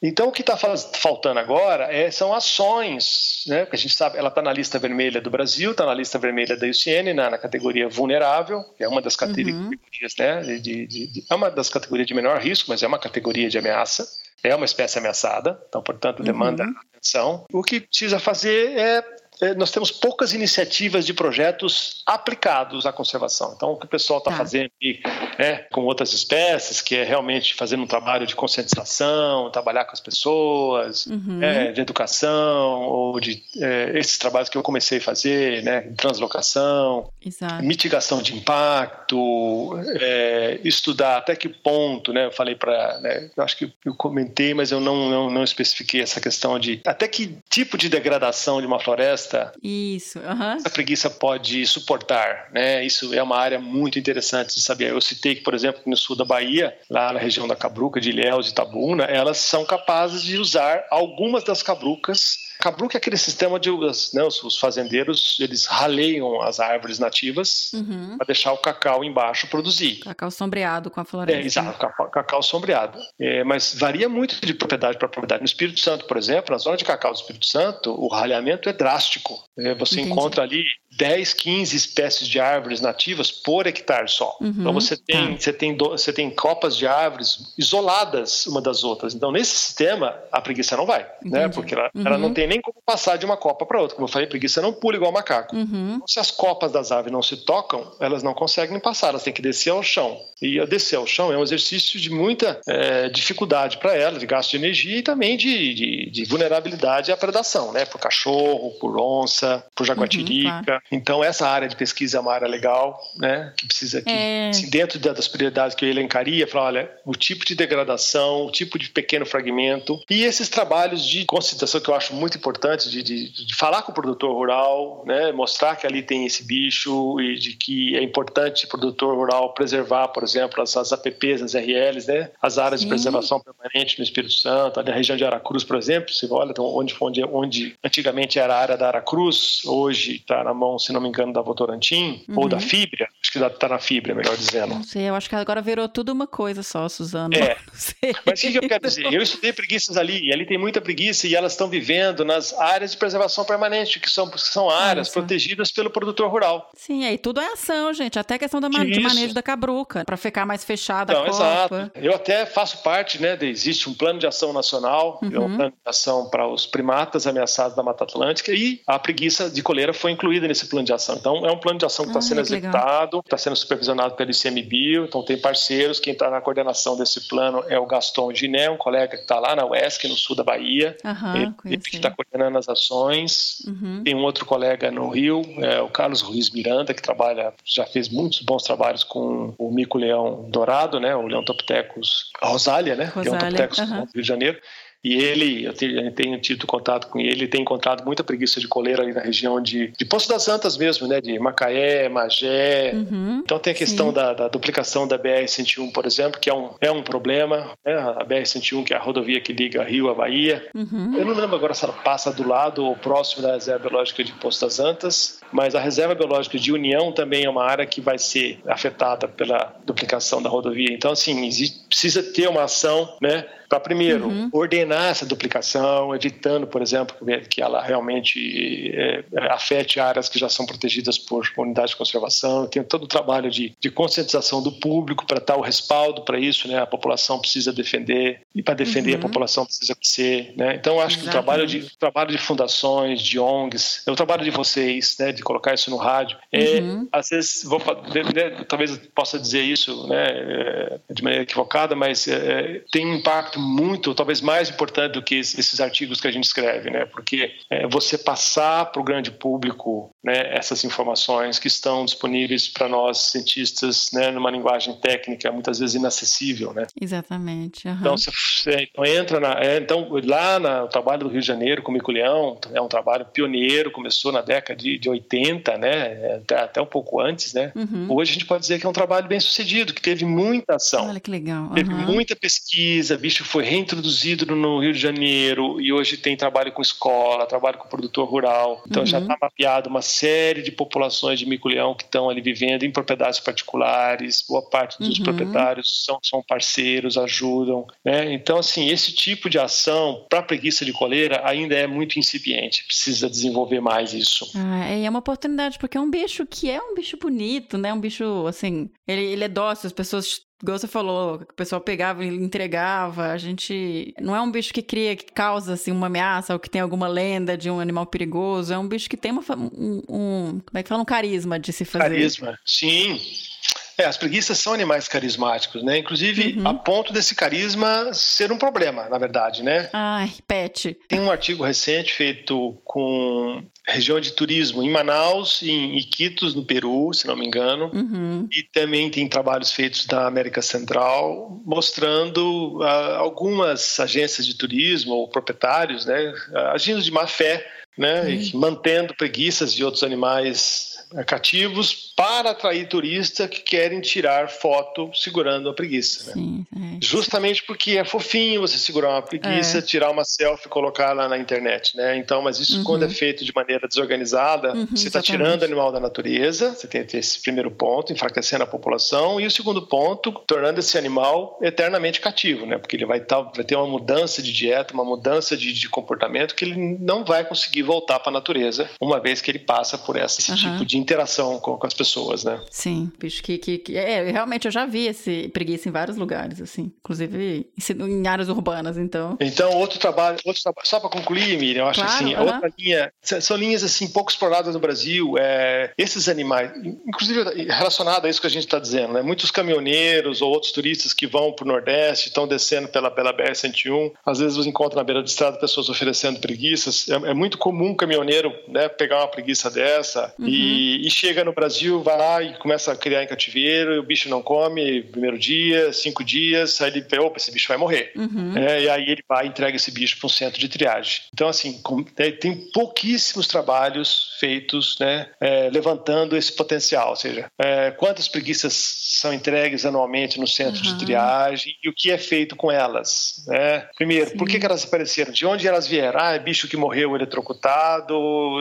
Então o que está faltando agora é, são ações, né? Que a gente sabe, ela está na lista vermelha do Brasil, está na lista vermelha da UCN, na, na categoria vulnerável, que é uma das categorias, Uhum. né? De, de- de- é uma das categorias de menor risco, mas é uma categoria de ameaça. É uma espécie ameaçada, então portanto demanda Uhum. atenção. O que precisa fazer é, nós temos poucas iniciativas de projetos aplicados à conservação. Então, o que o pessoal está Tá. fazendo aí, né, com outras espécies, que é realmente fazendo um trabalho de conscientização, trabalhar com as pessoas, Uhum. é, de educação, ou de é, esses trabalhos que eu comecei a fazer, né, translocação, Exato. mitigação de impacto, é, estudar até que ponto, né? Eu falei para, né, eu acho que eu comentei, mas eu não, não, não especifiquei essa questão de até que tipo de degradação de uma floresta Isso. aham. a preguiça pode suportar, né? Isso é uma área muito interessante de saber. Eu citei que, por exemplo, no sul da Bahia, lá na região da Cabruca, de Ilhéus e Tabuna, elas são capazes de usar algumas das cabrucas. Cabruca é aquele sistema de os, né, os os fazendeiros eles raleiam as árvores nativas Uhum. para deixar o cacau embaixo produzir. Cacau sombreado com a É, floresta. exato, cacau, cacau sombreado. É, mas varia muito de propriedade para propriedade. No Espírito Santo, por exemplo, na zona de cacau do Espírito Santo, o ralhamento é drástico. É, você Entendi. encontra ali 10, 15 espécies de árvores nativas por hectare só. Uhum, Então você tem, tá. você, tem do- você tem copas de árvores isoladas uma das outras. Então, nesse sistema, a preguiça não vai, né? Entendi. Porque ela, Uhum. ela não tem nem como passar de uma copa para outra. Como eu falei, preguiça não pula igual macaco. Uhum. Se as copas das árvores não se tocam, elas não conseguem passar, elas têm que descer ao chão. E descer ao chão é um exercício de muita eh, dificuldade para elas, de gasto de energia e também de, de- de vulnerabilidade à predação, né? Por cachorro, por onça, por jaguatirica. Uhum, claro. Então, essa área de pesquisa é uma área legal, né? Que precisa que, É. assim, dentro da- das prioridades que eu elencaria, falar, olha, o tipo de degradação, o tipo de pequeno fragmento e esses trabalhos de conscientização que eu acho muito importante, de, de- de falar com o produtor rural, né? Mostrar que ali tem esse bicho e de que é importante o produtor rural preservar, por exemplo, as, as APPs, as RLs, né? As áreas Sim. de preservação permanente no Espírito Santo, ali na região de Aracruz, por exemplo, você olha então, onde, onde, onde antigamente era a área da Aracruz, hoje está na mão, se não me engano, da Votorantim ou Uhum. da Fibra, acho que está na Fibra, melhor dizendo. Não sei, eu acho que agora virou tudo uma coisa só, Suzano. É. Mas o que, que eu quero dizer? Eu estudei preguiças ali, e ali tem muita preguiça, e elas estão vivendo nas áreas de preservação permanente, que são, que são áreas protegidas pelo produtor rural. Sim, aí tudo é ação, gente. Até questão da ma- de Isso. manejo da cabruca, pra ficar mais fechada Então, a exato. copa. Eu até faço parte, né? De, existe um plano de ação nacional, que é um Uhum. plano de ação para os primatas ameaçados da Mata Atlântica, e a preguiça de coleira foi incluída nesse plano de ação. Então, é um plano de ação que está Ah, sendo executado, está sendo supervisionado pelo ICMBio, então tem parceiros, quem está na coordenação desse plano é o Gaston Giné, um colega que está lá na UESC, no sul da Bahia, Aham, ele, que está coordenando as ações. Uhum. Tem um outro colega no Rio, é o Carlos Ruiz Miranda, que trabalha, já fez muitos bons trabalhos com o mico-leão dourado, né, o Leão Toptecus Rosália, né, Leão Rosália, Toptecus aham. do Rio de Janeiro. E ele, eu te- eu tenho tido contato com ele, tem encontrado muita preguiça de coleira ali na região de, de Poço das Antas mesmo, né, de Macaé, Magé, Uhum. então tem a questão da, da duplicação da BR-101, por exemplo, que é um, é um problema. Né? A BR-101, que é a rodovia que liga Rio a Bahia. Uhum. Eu não lembro agora se ela passa do lado ou próximo da reserva biológica de Poço das Antas, mas a reserva biológica de União também é uma área que vai ser afetada pela duplicação da rodovia. Então, assim, existe, precisa ter uma ação, né? Para primeiro uhum. ordenar essa duplicação, evitando, por exemplo, que ela realmente é, afete áreas que já são protegidas por unidade de conservação. Tem todo o trabalho de, de conscientização do público para dar o respaldo para isso, né? A população precisa defender e para defender uhum. a população precisa ser, né? Então acho Exatamente. que o trabalho de o trabalho de fundações, de ONGs, é o trabalho de vocês, né? De colocar isso no rádio. É, uhum. Às vezes vou né, talvez possa dizer isso, né? É, de maneira equivocada, mas é, tem um impacto muito, talvez mais importante do que esses artigos que a gente escreve, né? Porque é você passar para o grande público, né, essas informações que estão disponíveis para nós cientistas, né, numa linguagem técnica muitas vezes inacessível, né? Exatamente. Uhum. Então você entra na, é, então lá no trabalho do Rio de Janeiro com o Mico Leão é um trabalho pioneiro, começou na década de, de 80, né? Até, até um pouco antes, né? Uhum. Hoje a gente pode dizer que é um trabalho bem sucedido, que teve muita ação. Olha que legal. Uhum. Teve muita pesquisa, bicho foi reintroduzido no Rio de Janeiro e hoje tem trabalho com escola, trabalho com produtor rural. Então uhum. já está mapeado uma série de populações de mico-leão que estão ali vivendo em propriedades particulares. Boa parte dos uhum. proprietários são, são parceiros, ajudam. Né? Então, assim, esse tipo de ação para preguiça de coleira ainda é muito incipiente. Precisa desenvolver mais isso. Ah, é uma oportunidade, porque é um bicho que é um bicho bonito, né? Um bicho, assim, ele, ele é dócil, as pessoas igual você falou, o pessoal pegava e entregava. A gente. Não é um bicho que cria, que causa assim, uma ameaça ou que tem alguma lenda de um animal perigoso. É um bicho que tem uma, um, um Como é que fala? Um carisma de se fazer. Carisma, sim. É, as preguiças são animais carismáticos, né? Inclusive, uhum. a ponto desse carisma ser um problema, na verdade, né? Ai, pet. Tem um artigo recente feito com região de turismo em Manaus e em Iquitos, no Peru, se não me engano. Uhum. E também tem trabalhos feitos da América Central mostrando uh, algumas agências de turismo ou proprietários, né, agindo de má fé, né, mantendo preguiças de outros animais cativos para atrair turistas que querem tirar foto segurando a preguiça. Né? Sim, é. Justamente porque é fofinho você segurar uma preguiça, é. tirar uma selfie e colocar lá na internet. Né? Então, mas isso uhum. quando é feito de maneira desorganizada, uhum, você está tirando o animal da natureza, você tem esse primeiro ponto, enfraquecendo a população, e o segundo ponto, tornando esse animal eternamente cativo, né? porque ele vai, tá, vai ter uma mudança de dieta, uma mudança de, de comportamento que ele não vai conseguir voltar para a natureza uma vez que ele passa por esse uhum. tipo de interação com, com, as pessoas, né? Sim, bicho que, que, que, é, realmente eu já vi esse preguiça em vários lugares, assim, inclusive em áreas urbanas, então. Então, outro trabalho, outro trabalho só para concluir, Miriam, eu acho claro, assim, uh -huh. outra linha, são linhas assim pouco exploradas no Brasil, é, esses animais, inclusive relacionado a isso que a gente está dizendo, né? Muitos caminhoneiros ou outros turistas que vão para o Nordeste, estão descendo pela, pela BR-101, às vezes você encontra na beira de estrada pessoas oferecendo preguiças, é, é muito comum um caminhoneiro né, pegar uma preguiça dessa uhum. e e, chega no Brasil, vai lá e começa a criar em cativeiro, e o bicho não come primeiro dia, cinco dias, aí ele opa, esse bicho vai morrer. Uhum. É, e aí ele vai e entrega esse bicho para um centro de triagem. Então, assim, é, tem pouquíssimos trabalhos feitos né, é, levantando esse potencial, ou seja, é, quantas preguiças são entregues anualmente no centro uhum. de triagem e o que é feito com elas. Né? Primeiro, Sim. por que, que, elas apareceram? De onde elas vieram? Ah, é bicho que morreu eletrocutado,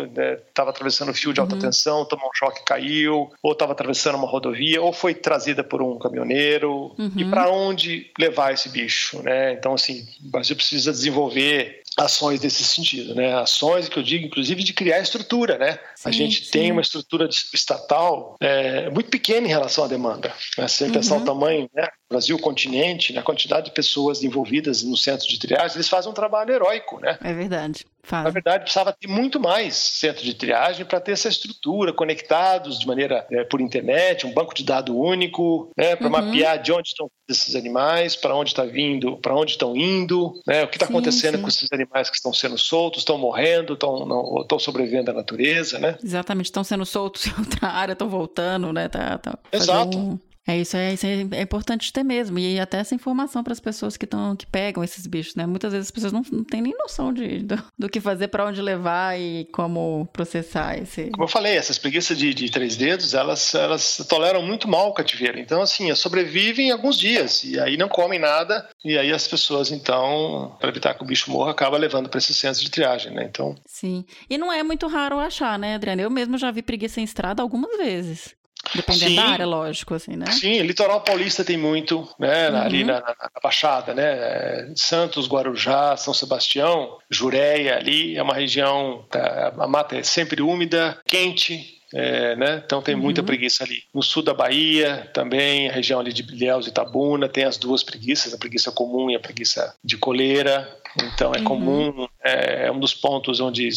estava né, atravessando fio de alta uhum. tensão, tomou um choque caiu, ou estava atravessando uma rodovia, ou foi trazida por um caminhoneiro. Uhum. E para onde levar esse bicho? Né? Então, assim, o Brasil precisa desenvolver ações nesse sentido, né? Ações que eu digo, inclusive, de criar estrutura, né? Sim, a gente sim. tem uma estrutura estatal é, muito pequena em relação à demanda. Né? Se você uhum. pensar o tamanho, né? Brasil continente, né, a quantidade de pessoas envolvidas no centro de triagem, eles fazem um trabalho heróico, né? É verdade. Na verdade, precisava ter muito mais centro de triagem para ter essa estrutura, conectados de maneira é, por internet, um banco de dados único, né, para uhum. mapear de onde estão esses animais, para onde está vindo, para onde estão indo, né, o que está acontecendo sim. com esses animais que estão sendo soltos, estão morrendo, estão, estão sobrevivendo à natureza, né? Exatamente, estão sendo soltos em outra área, estão voltando, né? Tá, tá Exato. Um... É isso, é, isso é, é importante ter mesmo. E até essa informação para as pessoas que, tão, que pegam esses bichos, né? Muitas vezes as pessoas não, não têm nem noção de, do, do que fazer, para onde levar e como processar esse. Como eu falei, essas preguiças de, de três dedos, elas, elas toleram muito mal o cativeiro. Então, assim, sobrevivem alguns dias e aí não comem nada. E aí as pessoas, então, para evitar que o bicho morra, acaba levando para esses centros de triagem, né? Então. Sim. E não é muito raro achar, né, Adriana? Eu mesmo já vi preguiça em estrada algumas vezes. Dependendo Sim. da área, lógico, assim, né? Sim, litoral paulista tem muito, né? Uhum. Ali na, na- na Baixada, né? Santos, Guarujá, São Sebastião, Jureia ali é uma região, tá, a mata é sempre úmida, quente. é, né? Então tem muita Uhum. preguiça ali. No sul da Bahia também, a região ali de Ilhéus e Itabuna, tem as duas preguiças, a preguiça comum e a preguiça de coleira. Então é Uhum. comum, é, é um dos pontos onde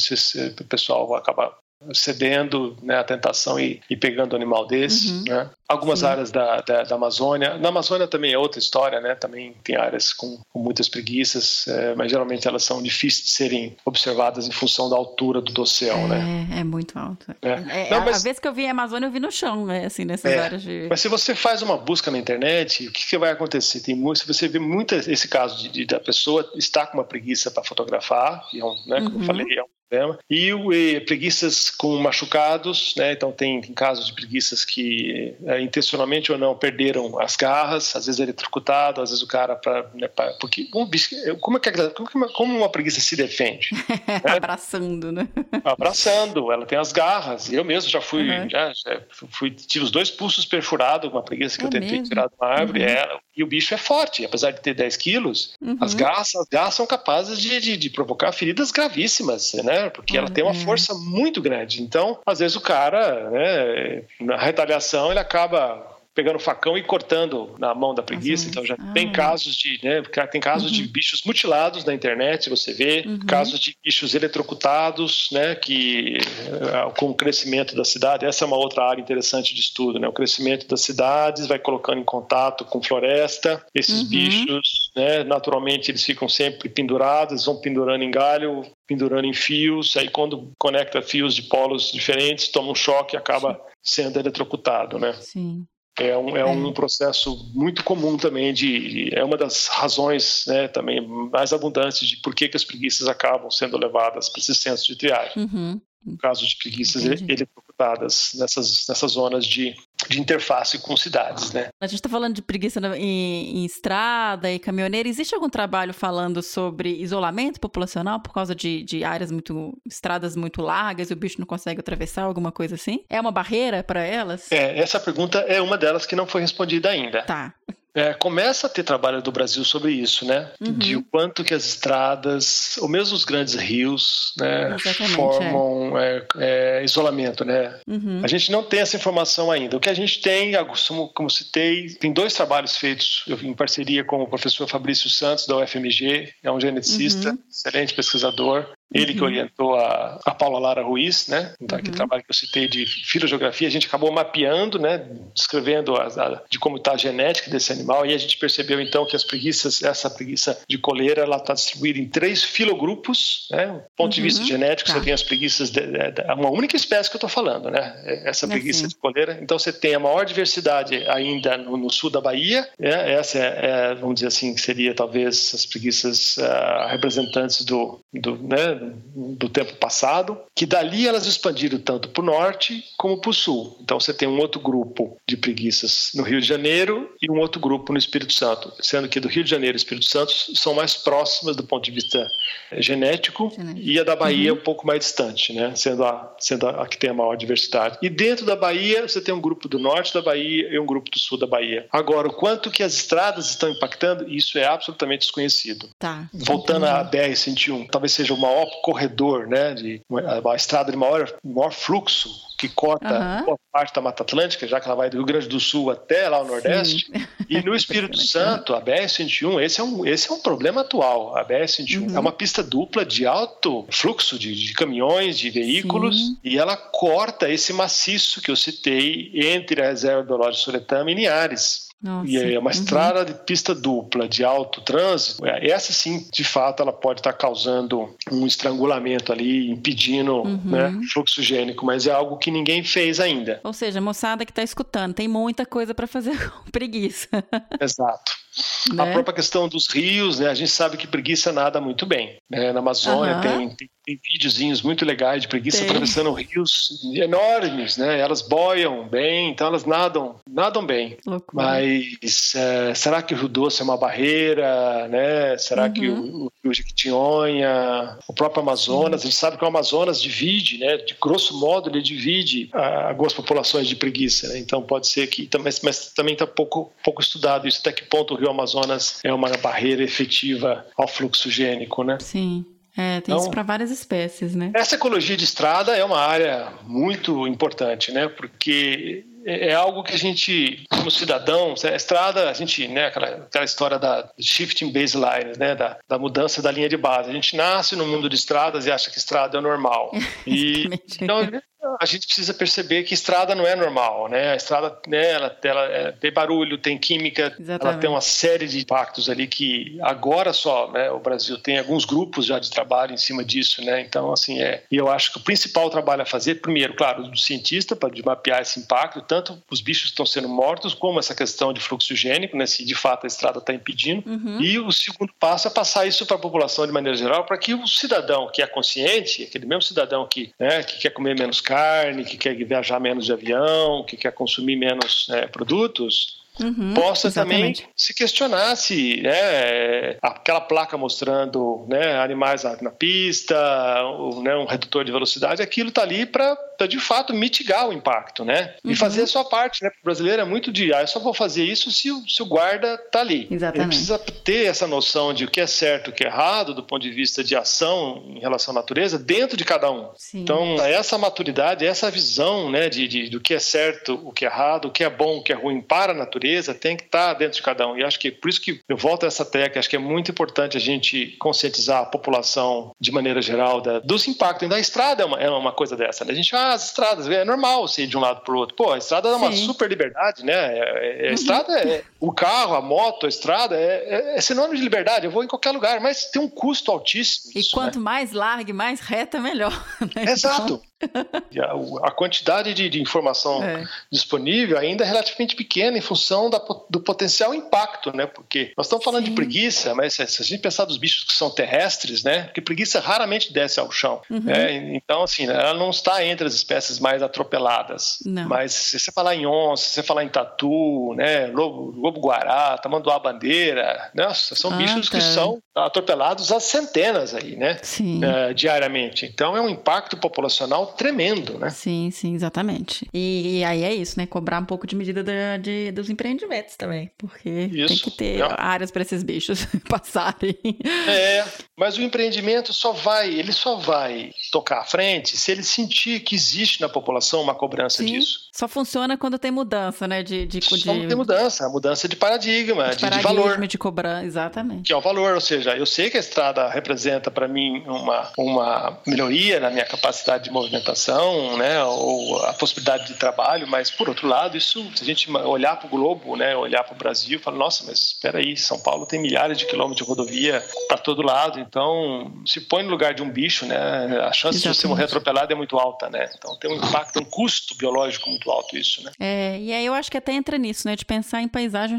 o pessoal acaba cedendo né, à tentação e, e pegando um animal desse. Uhum. Né? Algumas Sim. áreas da, da, da Amazônia. Na Amazônia também é outra história, né? Também tem áreas com, com muitas preguiças, é, mas geralmente elas são difíceis de serem observadas em função da altura do oceano, né? É, é muito alto. É. É, Não, a, mas- a vez que eu vi a Amazônia, eu vi no chão, né? Assim, nessas É, áreas de. Mas se você faz uma busca na internet, o que, que vai acontecer? Tem muito, se você vê muito esse caso de, de- da pessoa estar com uma preguiça para fotografar, que é um, né, como Uhum. eu falei, é um problema, e, o- e preguiças com machucados, né? Então tem, tem casos de preguiças que é, intencionalmente ou não perderam as garras, às vezes eletrocutado, às vezes o cara né, pra- porque um bicho, como é que como, que uma- como uma preguiça se defende? Abraçando, né? abraçando, ela tem as garras. Eu mesmo já fui, Uhum. já, já fui, tive os dois pulsos perfurados, uma preguiça que É eu tentei mesmo? tirar de uma árvore, Uhum. e o bicho é forte, apesar de ter 10 quilos, Uhum. as garras, as garras são capazes de, de, de provocar feridas gravíssimas, né? Porque ela tem uma é. força muito grande. Então, às vezes o cara, né, na retaliação, ele acaba pegando facão e cortando na mão da preguiça. As Então já unhas. tem Ah. casos de, né, tem casos de bichos mutilados na internet, você vê, Uhum. casos de bichos eletrocutados, né, que eh, com o crescimento da cidade, essa é uma outra área interessante de estudo, né, o crescimento das cidades vai colocando em contato com floresta, esses Uhum. bichos, né, naturalmente eles ficam sempre pendurados, vão pendurando em galho, pendurando em fios, aí quando conecta fios de polos diferentes, toma um choque e acaba sendo eletrocutado, né? Sim. É um, é um processo muito comum também de é uma das razões né, também mais abundantes de por que, que as preguiças acabam sendo levadas para esses centros de triagem. Uhum. No caso de preguiças eletrocutadas nessas, nessas zonas de, de interface com cidades, né? A gente está falando de preguiça em, em estrada e caminhoneiro. Existe algum trabalho falando sobre isolamento populacional por causa de, de áreas muito. estradas muito largas e o bicho não consegue atravessar, alguma coisa assim? É uma barreira para elas? É, essa pergunta é uma delas que não foi respondida ainda. Tá. É, começa a ter trabalho do Brasil sobre isso, né? Uhum. De o quanto que as estradas, ou mesmo os grandes rios, né, Exatamente, formam é, é, isolamento, né? Uhum. A gente não tem essa informação ainda. O que a gente tem, como, como citei, tem dois trabalhos feitos eu, em parceria com o professor Fabrício Santos, da UFMG, é um geneticista, Uhum. excelente pesquisador. Ele que Uhum. orientou a, a Paula Lara Ruiz, né? Então, aquele Uhum. trabalho que eu citei de filogeografia, a gente acabou mapeando, né? Descrevendo a, a- de como está a genética desse animal e a gente percebeu então que as preguiças, essa preguiça de coleira, ela está distribuída em três filogrupos, né? Do ponto de vista Uhum. genético, Tá. você tem as preguiças, de, de, de- uma única espécie que eu estou falando, né? Essa É, preguiça sim. de coleira. Então você tem a maior diversidade ainda no, no sul da Bahia. né? Essa é, é, vamos dizer assim, que seria talvez as preguiças ah, representantes do, do, né, do tempo passado. Que dali elas expandiram tanto para o norte como para o sul. Então você tem um outro grupo de preguiças no Rio de Janeiro e um outro grupo no Espírito Santo, sendo que do Rio de Janeiro e Espírito Santo são mais próximas do ponto de vista eh, genético, Genético. e a da Bahia é um pouco mais distante, né? Sendo a, sendo a que tem a maior diversidade. E dentro da Bahia, você tem um grupo do norte da Bahia e um grupo do sul da Bahia. Agora, o quanto que as estradas estão impactando, isso é absolutamente desconhecido. Tá. Voltando à BR-101, talvez seja o maior corredor, né? De, a estrada de maior, maior fluxo que corta boa parte da Mata Atlântica, já que ela vai do Rio Grande do Sul até lá o Nordeste. E no Espírito Santo, a BR-101, esse é um, esse é um problema atual. A BR-101 Uhum. é uma pista dupla de alto fluxo de, de caminhões, de veículos, Sim. e ela corta esse maciço que eu citei entre a reserva do Lodge Soretama e Linhares. Nossa. E é uma Uhum. estrada de pista dupla de alto trânsito. é, Essa sim, de fato, ela pode estar causando um estrangulamento ali, impedindo Uhum. né, fluxo gênico, mas é algo que ninguém fez ainda. Ou seja, moçada que tá escutando, tem muita coisa para fazer com preguiça. Exato. A né? própria questão dos rios, né? A gente sabe que preguiça nada muito bem. né? Na Amazônia Aham. tem, tem tem videozinhos muito legais de preguiça Tem. atravessando rios enormes, né? Elas boiam bem, então elas nadam, nadam bem. Loucura. Mas é, será que o Rio Doce é uma barreira, né? Será que Uhum. o, o Rio Jequitinhonha, o próprio Amazonas, a gente sabe que o Amazonas divide, né? De grosso modo, ele divide algumas populações de preguiça, né? Então pode ser que, mas, mas também está pouco, pouco estudado isso, até que ponto o Rio Amazonas é uma barreira efetiva ao fluxo gênico, né? Sim. É, tem Então- isso para várias espécies, né? Essa ecologia de estrada é uma área muito importante, né? Porque é é algo que a gente, como cidadão, a estrada, a gente, né, aquela, aquela história da shifting baselines, né, da, da mudança da linha de base. A gente nasce no mundo de estradas e acha que estrada é normal. E então, a gente precisa perceber que estrada não é normal, né? A estrada, né, ela, ela é- tem barulho, tem química, ela Exatamente. tem uma série de impactos ali que agora só, né, o Brasil tem alguns grupos já de trabalho em cima disso, né? Então, assim, é, e eu acho que o principal trabalho a fazer, primeiro, claro, do cientista para mapear esse impacto, tanto os bichos estão sendo mortos, como essa questão de fluxo gênico, né, se de fato a estrada está impedindo. Uhum. E o segundo passo é passar isso para a população de maneira geral, para que o cidadão que é consciente, aquele mesmo cidadão que, né, que quer comer menos carne, que quer viajar menos de avião, que quer consumir menos né, produtos, Uhum, possa exatamente. também se questionar se né, aquela placa mostrando né, animais na pista, né, um redutor de velocidade, aquilo está ali para de fato mitigar o impacto, né? E Uhum. fazer a sua parte, né? O brasileiro é muito de, ah, eu só vou fazer isso se o, se o guarda está ali. Exatamente. Ele precisa ter essa noção de o que é certo, o que é errado, do ponto de vista de ação em relação à natureza, dentro de cada um. Sim. Então, essa maturidade, essa visão né, de, de- do que é certo, o que é errado, o que é bom, o que é ruim para a natureza, tem que estar dentro de cada um. E acho que por isso que eu volto a essa tecla, acho que é muito importante a gente conscientizar a população de maneira geral da- dos impactos. Da estrada é uma, é uma coisa dessa. Né? A gente, ah, as estradas, é normal você ir de um lado para o outro. Pô, a estrada dá uma Sim. super liberdade, né? É- é- a estrada é. O carro, a moto, a estrada é, é- é sinônimo de liberdade. Eu vou em qualquer lugar, mas tem um custo altíssimo. E isso, quanto mais larga e mais reta, melhor. né? Exato. E a, a quantidade de, de informação É. disponível ainda é relativamente pequena em função da do potencial impacto, né? Porque nós estamos falando Sim. de preguiça, mas se, se a gente pensar dos bichos que são terrestres, né? Porque preguiça raramente desce ao chão. Uhum. né? Então, assim, ela não está entre as espécies mais atropeladas. Não. Mas se você falar em onça, se você falar em tatu, né? Lobo, lobo guará, tamanduá bandeira, nossa, são Ah, bichos que tá. são atropelados às centenas aí, né? Sim. eh, diariamente. Então é um impacto populacional tremendo, né? Sim, sim, exatamente. E, e aí é isso, né? Cobrar um pouco de medida da- de, dos empreendimentos também. Porque tem Isso. que ter áreas para esses bichos passarem. É, mas o empreendimento só vai, ele só vai tocar à frente se ele sentir que existe na população uma cobrança Sim. disso. Só funciona quando tem mudança, né? De, de, de, Só tem mudança, a mudança de paradigma, de, de paradigma valor. de cobrar. Exatamente. Que é o valor, ou seja, eu sei que a estrada representa para mim uma, uma melhoria na minha capacidade de movimentação, né, ou a possibilidade de trabalho, mas por outro lado, isso, se a gente olhar para o globo, né, olhar para o Brasil, fala, nossa, mas espera aí, São Paulo tem milhares de quilômetros de rodovia para todo lado, então se põe no lugar de um bicho, né, a chance de você Exatamente. morrer atropelado é muito alta, né, então tem um impacto, um custo biológico muito alto isso, né. É, e aí eu acho que até entra nisso, né? De pensar em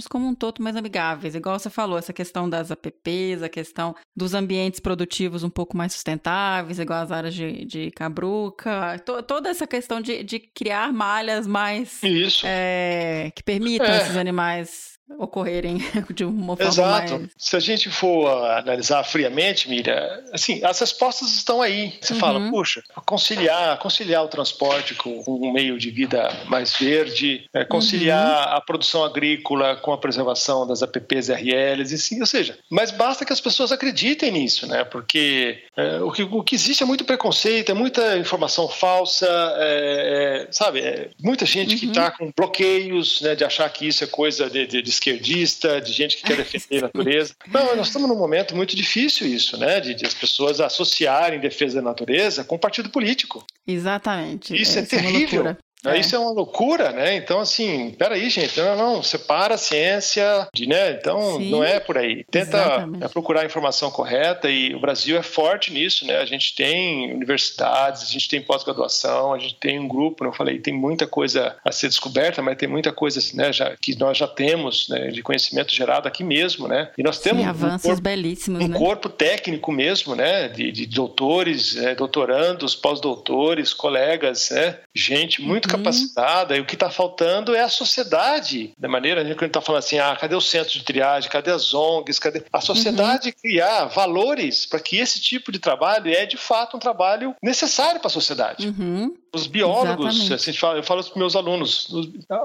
como um todo mais amigáveis. Igual você falou, essa questão das APPs, a questão dos ambientes produtivos um pouco mais sustentáveis, igual as áreas de, de cabruca. To- toda essa questão de, de criar malhas mais. Isso. é, que permitam É. esses animais ocorrerem de uma forma Exato. mais. Se a gente for analisar friamente, Miriam, assim, as respostas estão aí. Você Uhum. fala, puxa, conciliar, conciliar o transporte com um meio de vida mais verde, eh, conciliar Uhum. a produção agrícola com a preservação das APPs e RLs, e sim, ou seja, mas basta que as pessoas acreditem nisso, né? Porque eh, o, que, o que existe é muito preconceito, é muita informação falsa, é, é, sabe? É, muita gente Uhum. que está com bloqueios, né, de achar que isso é coisa de, de- de esquerdista, de gente que quer defender a natureza. Não, nós estamos num momento muito difícil isso, né? De, de as pessoas associarem defesa da natureza com partido político. Exatamente. Isso é uma terrível. É. Isso é uma loucura, né? Então, assim, peraí, gente, não, não, separa a ciência de, né? Então, Sim, não é por aí. Tenta é, procurar a informação correta e o Brasil é forte nisso, né? A gente tem universidades, a gente tem pós-graduação, a gente tem um grupo, eu falei, tem muita coisa a ser descoberta, mas tem muita coisa, né, já, que nós já temos, né, de conhecimento gerado aqui mesmo, né? E nós temos Sim, avanços um corpo, belíssimos, um né? corpo técnico mesmo, né? De, de doutores, é, doutorandos, pós-doutores, colegas, né? Gente muito uhum. Capacitada. E o que está faltando é a sociedade, da maneira que a gente está falando assim, ah, cadê o centro de triagem, cadê as ONGs, cadê a sociedade uhum. criar valores para que esse tipo de trabalho é de fato um trabalho necessário para a sociedade. Uhum. Os biólogos, assim, eu falo para os meus alunos,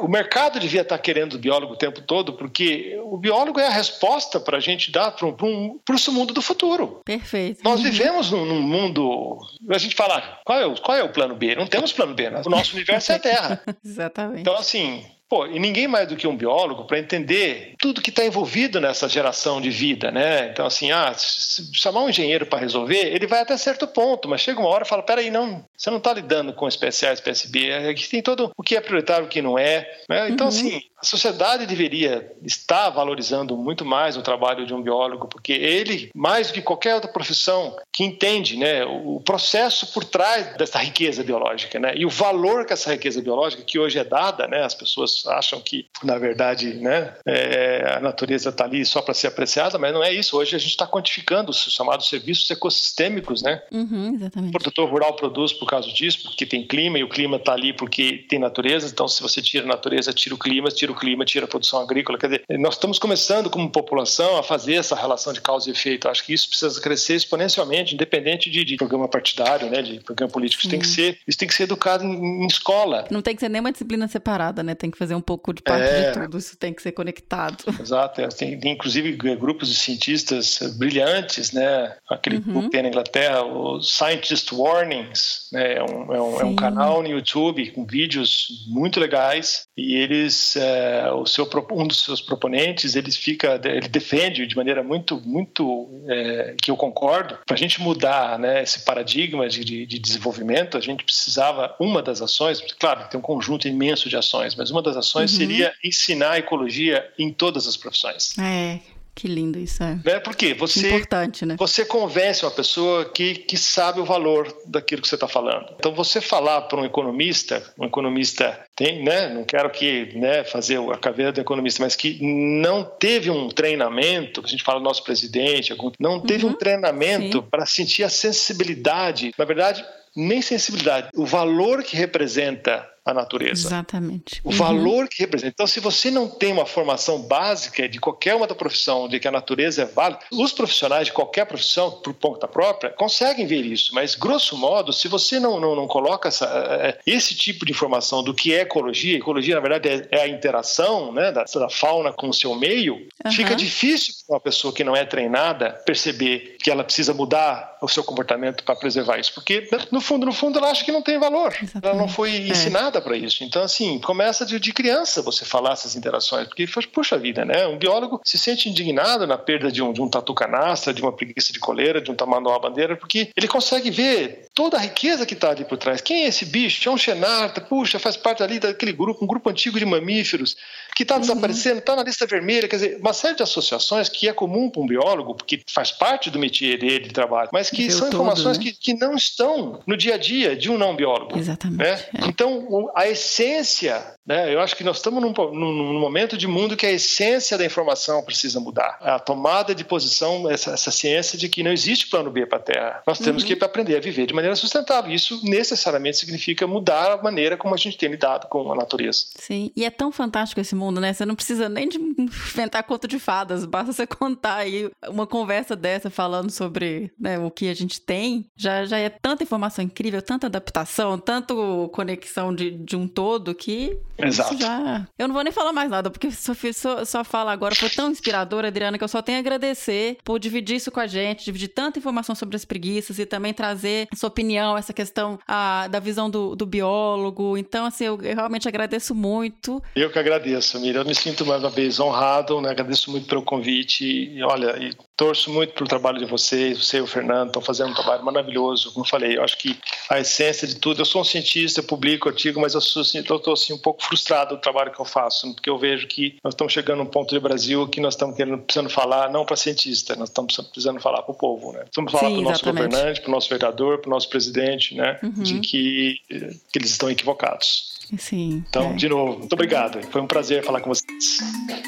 o mercado devia estar querendo o biólogo o tempo todo, porque o biólogo é a resposta para a gente dar para um, o mundo do futuro. Perfeito. Nós vivemos num, num, mundo. A gente fala, qual é, o, qual é o plano B? Não temos plano B. Né? O nosso universo é a Terra. Exatamente. Então, assim, Pô, e ninguém mais do que um biólogo para entender tudo que está envolvido nessa geração de vida, né? Então, assim, ah, se chamar um engenheiro para resolver, ele vai até certo ponto, mas chega uma hora e fala: peraí, não, você não está lidando com espécie A, espécie B, aqui tem todo o que é prioritário o que não é. Né? Então, uhum. assim, a sociedade deveria estar valorizando muito mais o trabalho de um biólogo, porque ele, mais do que qualquer outra profissão, que entende né, o processo por trás dessa riqueza biológica né, e o valor que essa riqueza biológica, que hoje é dada, né, as pessoas acham que, na verdade, né, é, a natureza está ali só para ser apreciada, mas não é isso. Hoje a gente está quantificando os chamados serviços ecossistêmicos. Né? Uhum, o produtor rural produz por causa disso, porque tem clima, e o clima está ali porque tem natureza. Então, se você tira a natureza, tira o clima, tira o clima, tira a produção agrícola. Quer dizer, nós estamos começando como população a fazer essa relação de causa e efeito. Acho que isso precisa crescer exponencialmente, independente de, de programa partidário, né, de programa político. Isso tem que ser, isso tem que ser educado em, em, escola. Não tem que ser nenhuma disciplina separada, né? Tem que fazer um pouco de parte é... de tudo. Isso tem que ser conectado. Exato. É, tem, tem, inclusive grupos de cientistas brilhantes, né? Aquele uhum. grupo que tem na Inglaterra, o Scientist Warnings, né? É um, é um, é um canal no YouTube com vídeos muito legais e eles é, o seu, um dos seus proponentes, ele fica, ele defende de maneira muito, muito é, que eu concordo, para a gente mudar né, esse paradigma de, de, de, desenvolvimento, a gente precisava, uma das ações, claro, tem um conjunto imenso de ações, mas uma das ações uhum. seria ensinar ecologia em todas as profissões. É, que lindo isso é. é porque você importante, né? Você convence uma pessoa que, que sabe o valor daquilo que você está falando. Então você falar para um economista, um economista tem, né? Não quero que, né, fazer a caveira do economista, mas que não teve um treinamento. A gente fala do nosso presidente, não teve uhum, um treinamento para sentir a sensibilidade. Na verdade, nem sensibilidade, o valor que representa a natureza. Exatamente. O uhum. valor que representa. Então, se você não tem uma formação básica de qualquer uma da profissão, de que a natureza é válida, os profissionais de qualquer profissão, por conta própria, conseguem ver isso. Mas, grosso modo, se você não, não, não coloca essa, é, esse tipo de informação do que é ecologia, ecologia, na verdade, é, é a interação né, da, da, fauna com o seu meio, uhum. fica difícil para uma pessoa que não é treinada perceber que ela precisa mudar o seu comportamento para preservar isso. Porque, no fundo, no fundo, ela acha que não tem valor. Exatamente. Ela não foi é. Ensinada para isso. Então, assim, começa de, de, criança você falar essas interações, porque, puxa vida, né? Um biólogo se sente indignado na perda de um, de um tatu canastra, de uma preguiça de coleira, de um tamanduá bandeira, porque ele consegue ver toda a riqueza que está ali por trás. Quem é esse bicho? É um xenarta, puxa, faz parte ali daquele grupo, um grupo antigo de mamíferos que está uhum. desaparecendo, está na lista vermelha, quer dizer, uma série de associações que é comum para um biólogo, porque faz parte do métier dele de trabalho, mas que são todo, informações né? que, que não estão no dia a dia de um não biólogo. Exatamente. Né? É. Então, a essência, né? eu acho que nós estamos num, num, momento de mundo que a essência da informação precisa mudar. A tomada de posição, essa, essa ciência de que não existe plano B para a Terra. Nós temos uhum. que aprender a viver de maneira sustentável. Isso necessariamente significa mudar a maneira como a gente tem lidado com a natureza. Sim, e é tão fantástico esse mundo, né? Você não precisa nem de inventar conto de fadas, basta você contar aí uma conversa dessa falando sobre né, o que a gente tem. Já, já é tanta informação incrível, tanta adaptação, tanto conexão de, de um todo que. Exato. Já... Eu não vou nem falar mais nada, porque só, só, só fala agora. Foi tão inspiradora, Adriana, que eu só tenho a agradecer por dividir isso com a gente, dividir tanta informação sobre as preguiças e também trazer sua opinião, essa questão a, da visão do, do biólogo. Então, assim, eu, eu realmente agradeço muito. Eu que agradeço, Miriam. Eu me sinto mais uma vez honrado, né? agradeço muito pelo convite. E olha, torço muito pelo trabalho de vocês, você e o Fernando estão fazendo um trabalho maravilhoso. Como eu falei, eu acho que a essência de tudo, eu sou um cientista, eu publico artigo, mas eu estou assim, um pouco frustrado do trabalho que eu faço, porque eu vejo que nós estamos chegando a um ponto de Brasil que nós estamos querendo, precisando falar não para cientista, nós estamos precisando falar para o povo, né? Estamos falar para o nosso governante, para o nosso vereador, para o nosso presidente, né? Uhum. De que, que eles estão equivocados. Sim. Então, é. de novo, muito obrigado. Foi um prazer falar com vocês.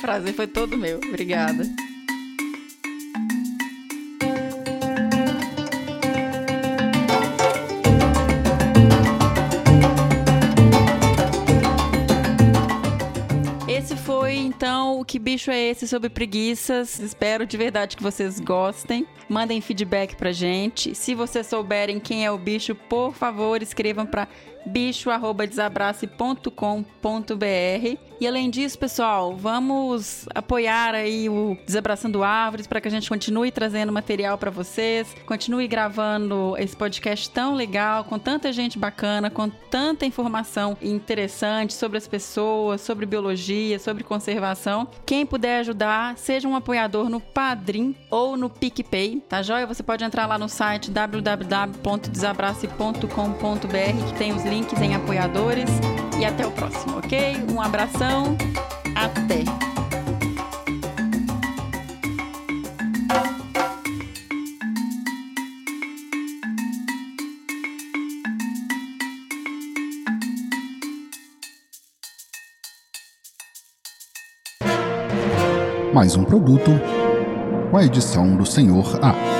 Prazer foi todo meu. Obrigada. Esse foi então o que bicho é esse sobre preguiças. Espero de verdade que vocês gostem. Mandem feedback pra gente. Se vocês souberem quem é o bicho, por favor, escrevam para bicho@desabrace.com.br. E além disso, pessoal, vamos apoiar aí o Desabraçando Árvores para que a gente continue trazendo material para vocês, continue gravando esse podcast tão legal, com tanta gente bacana, com tanta informação interessante sobre as pessoas, sobre biologia, sobre conservação. Quem puder ajudar, seja um apoiador no Padrim ou no PicPay, tá joia? Você pode entrar lá no site www.desabrace.com.br que tem os links em apoiadores. E até o próximo, ok? Um abração, até! Mais um produto com a edição do Senhor A.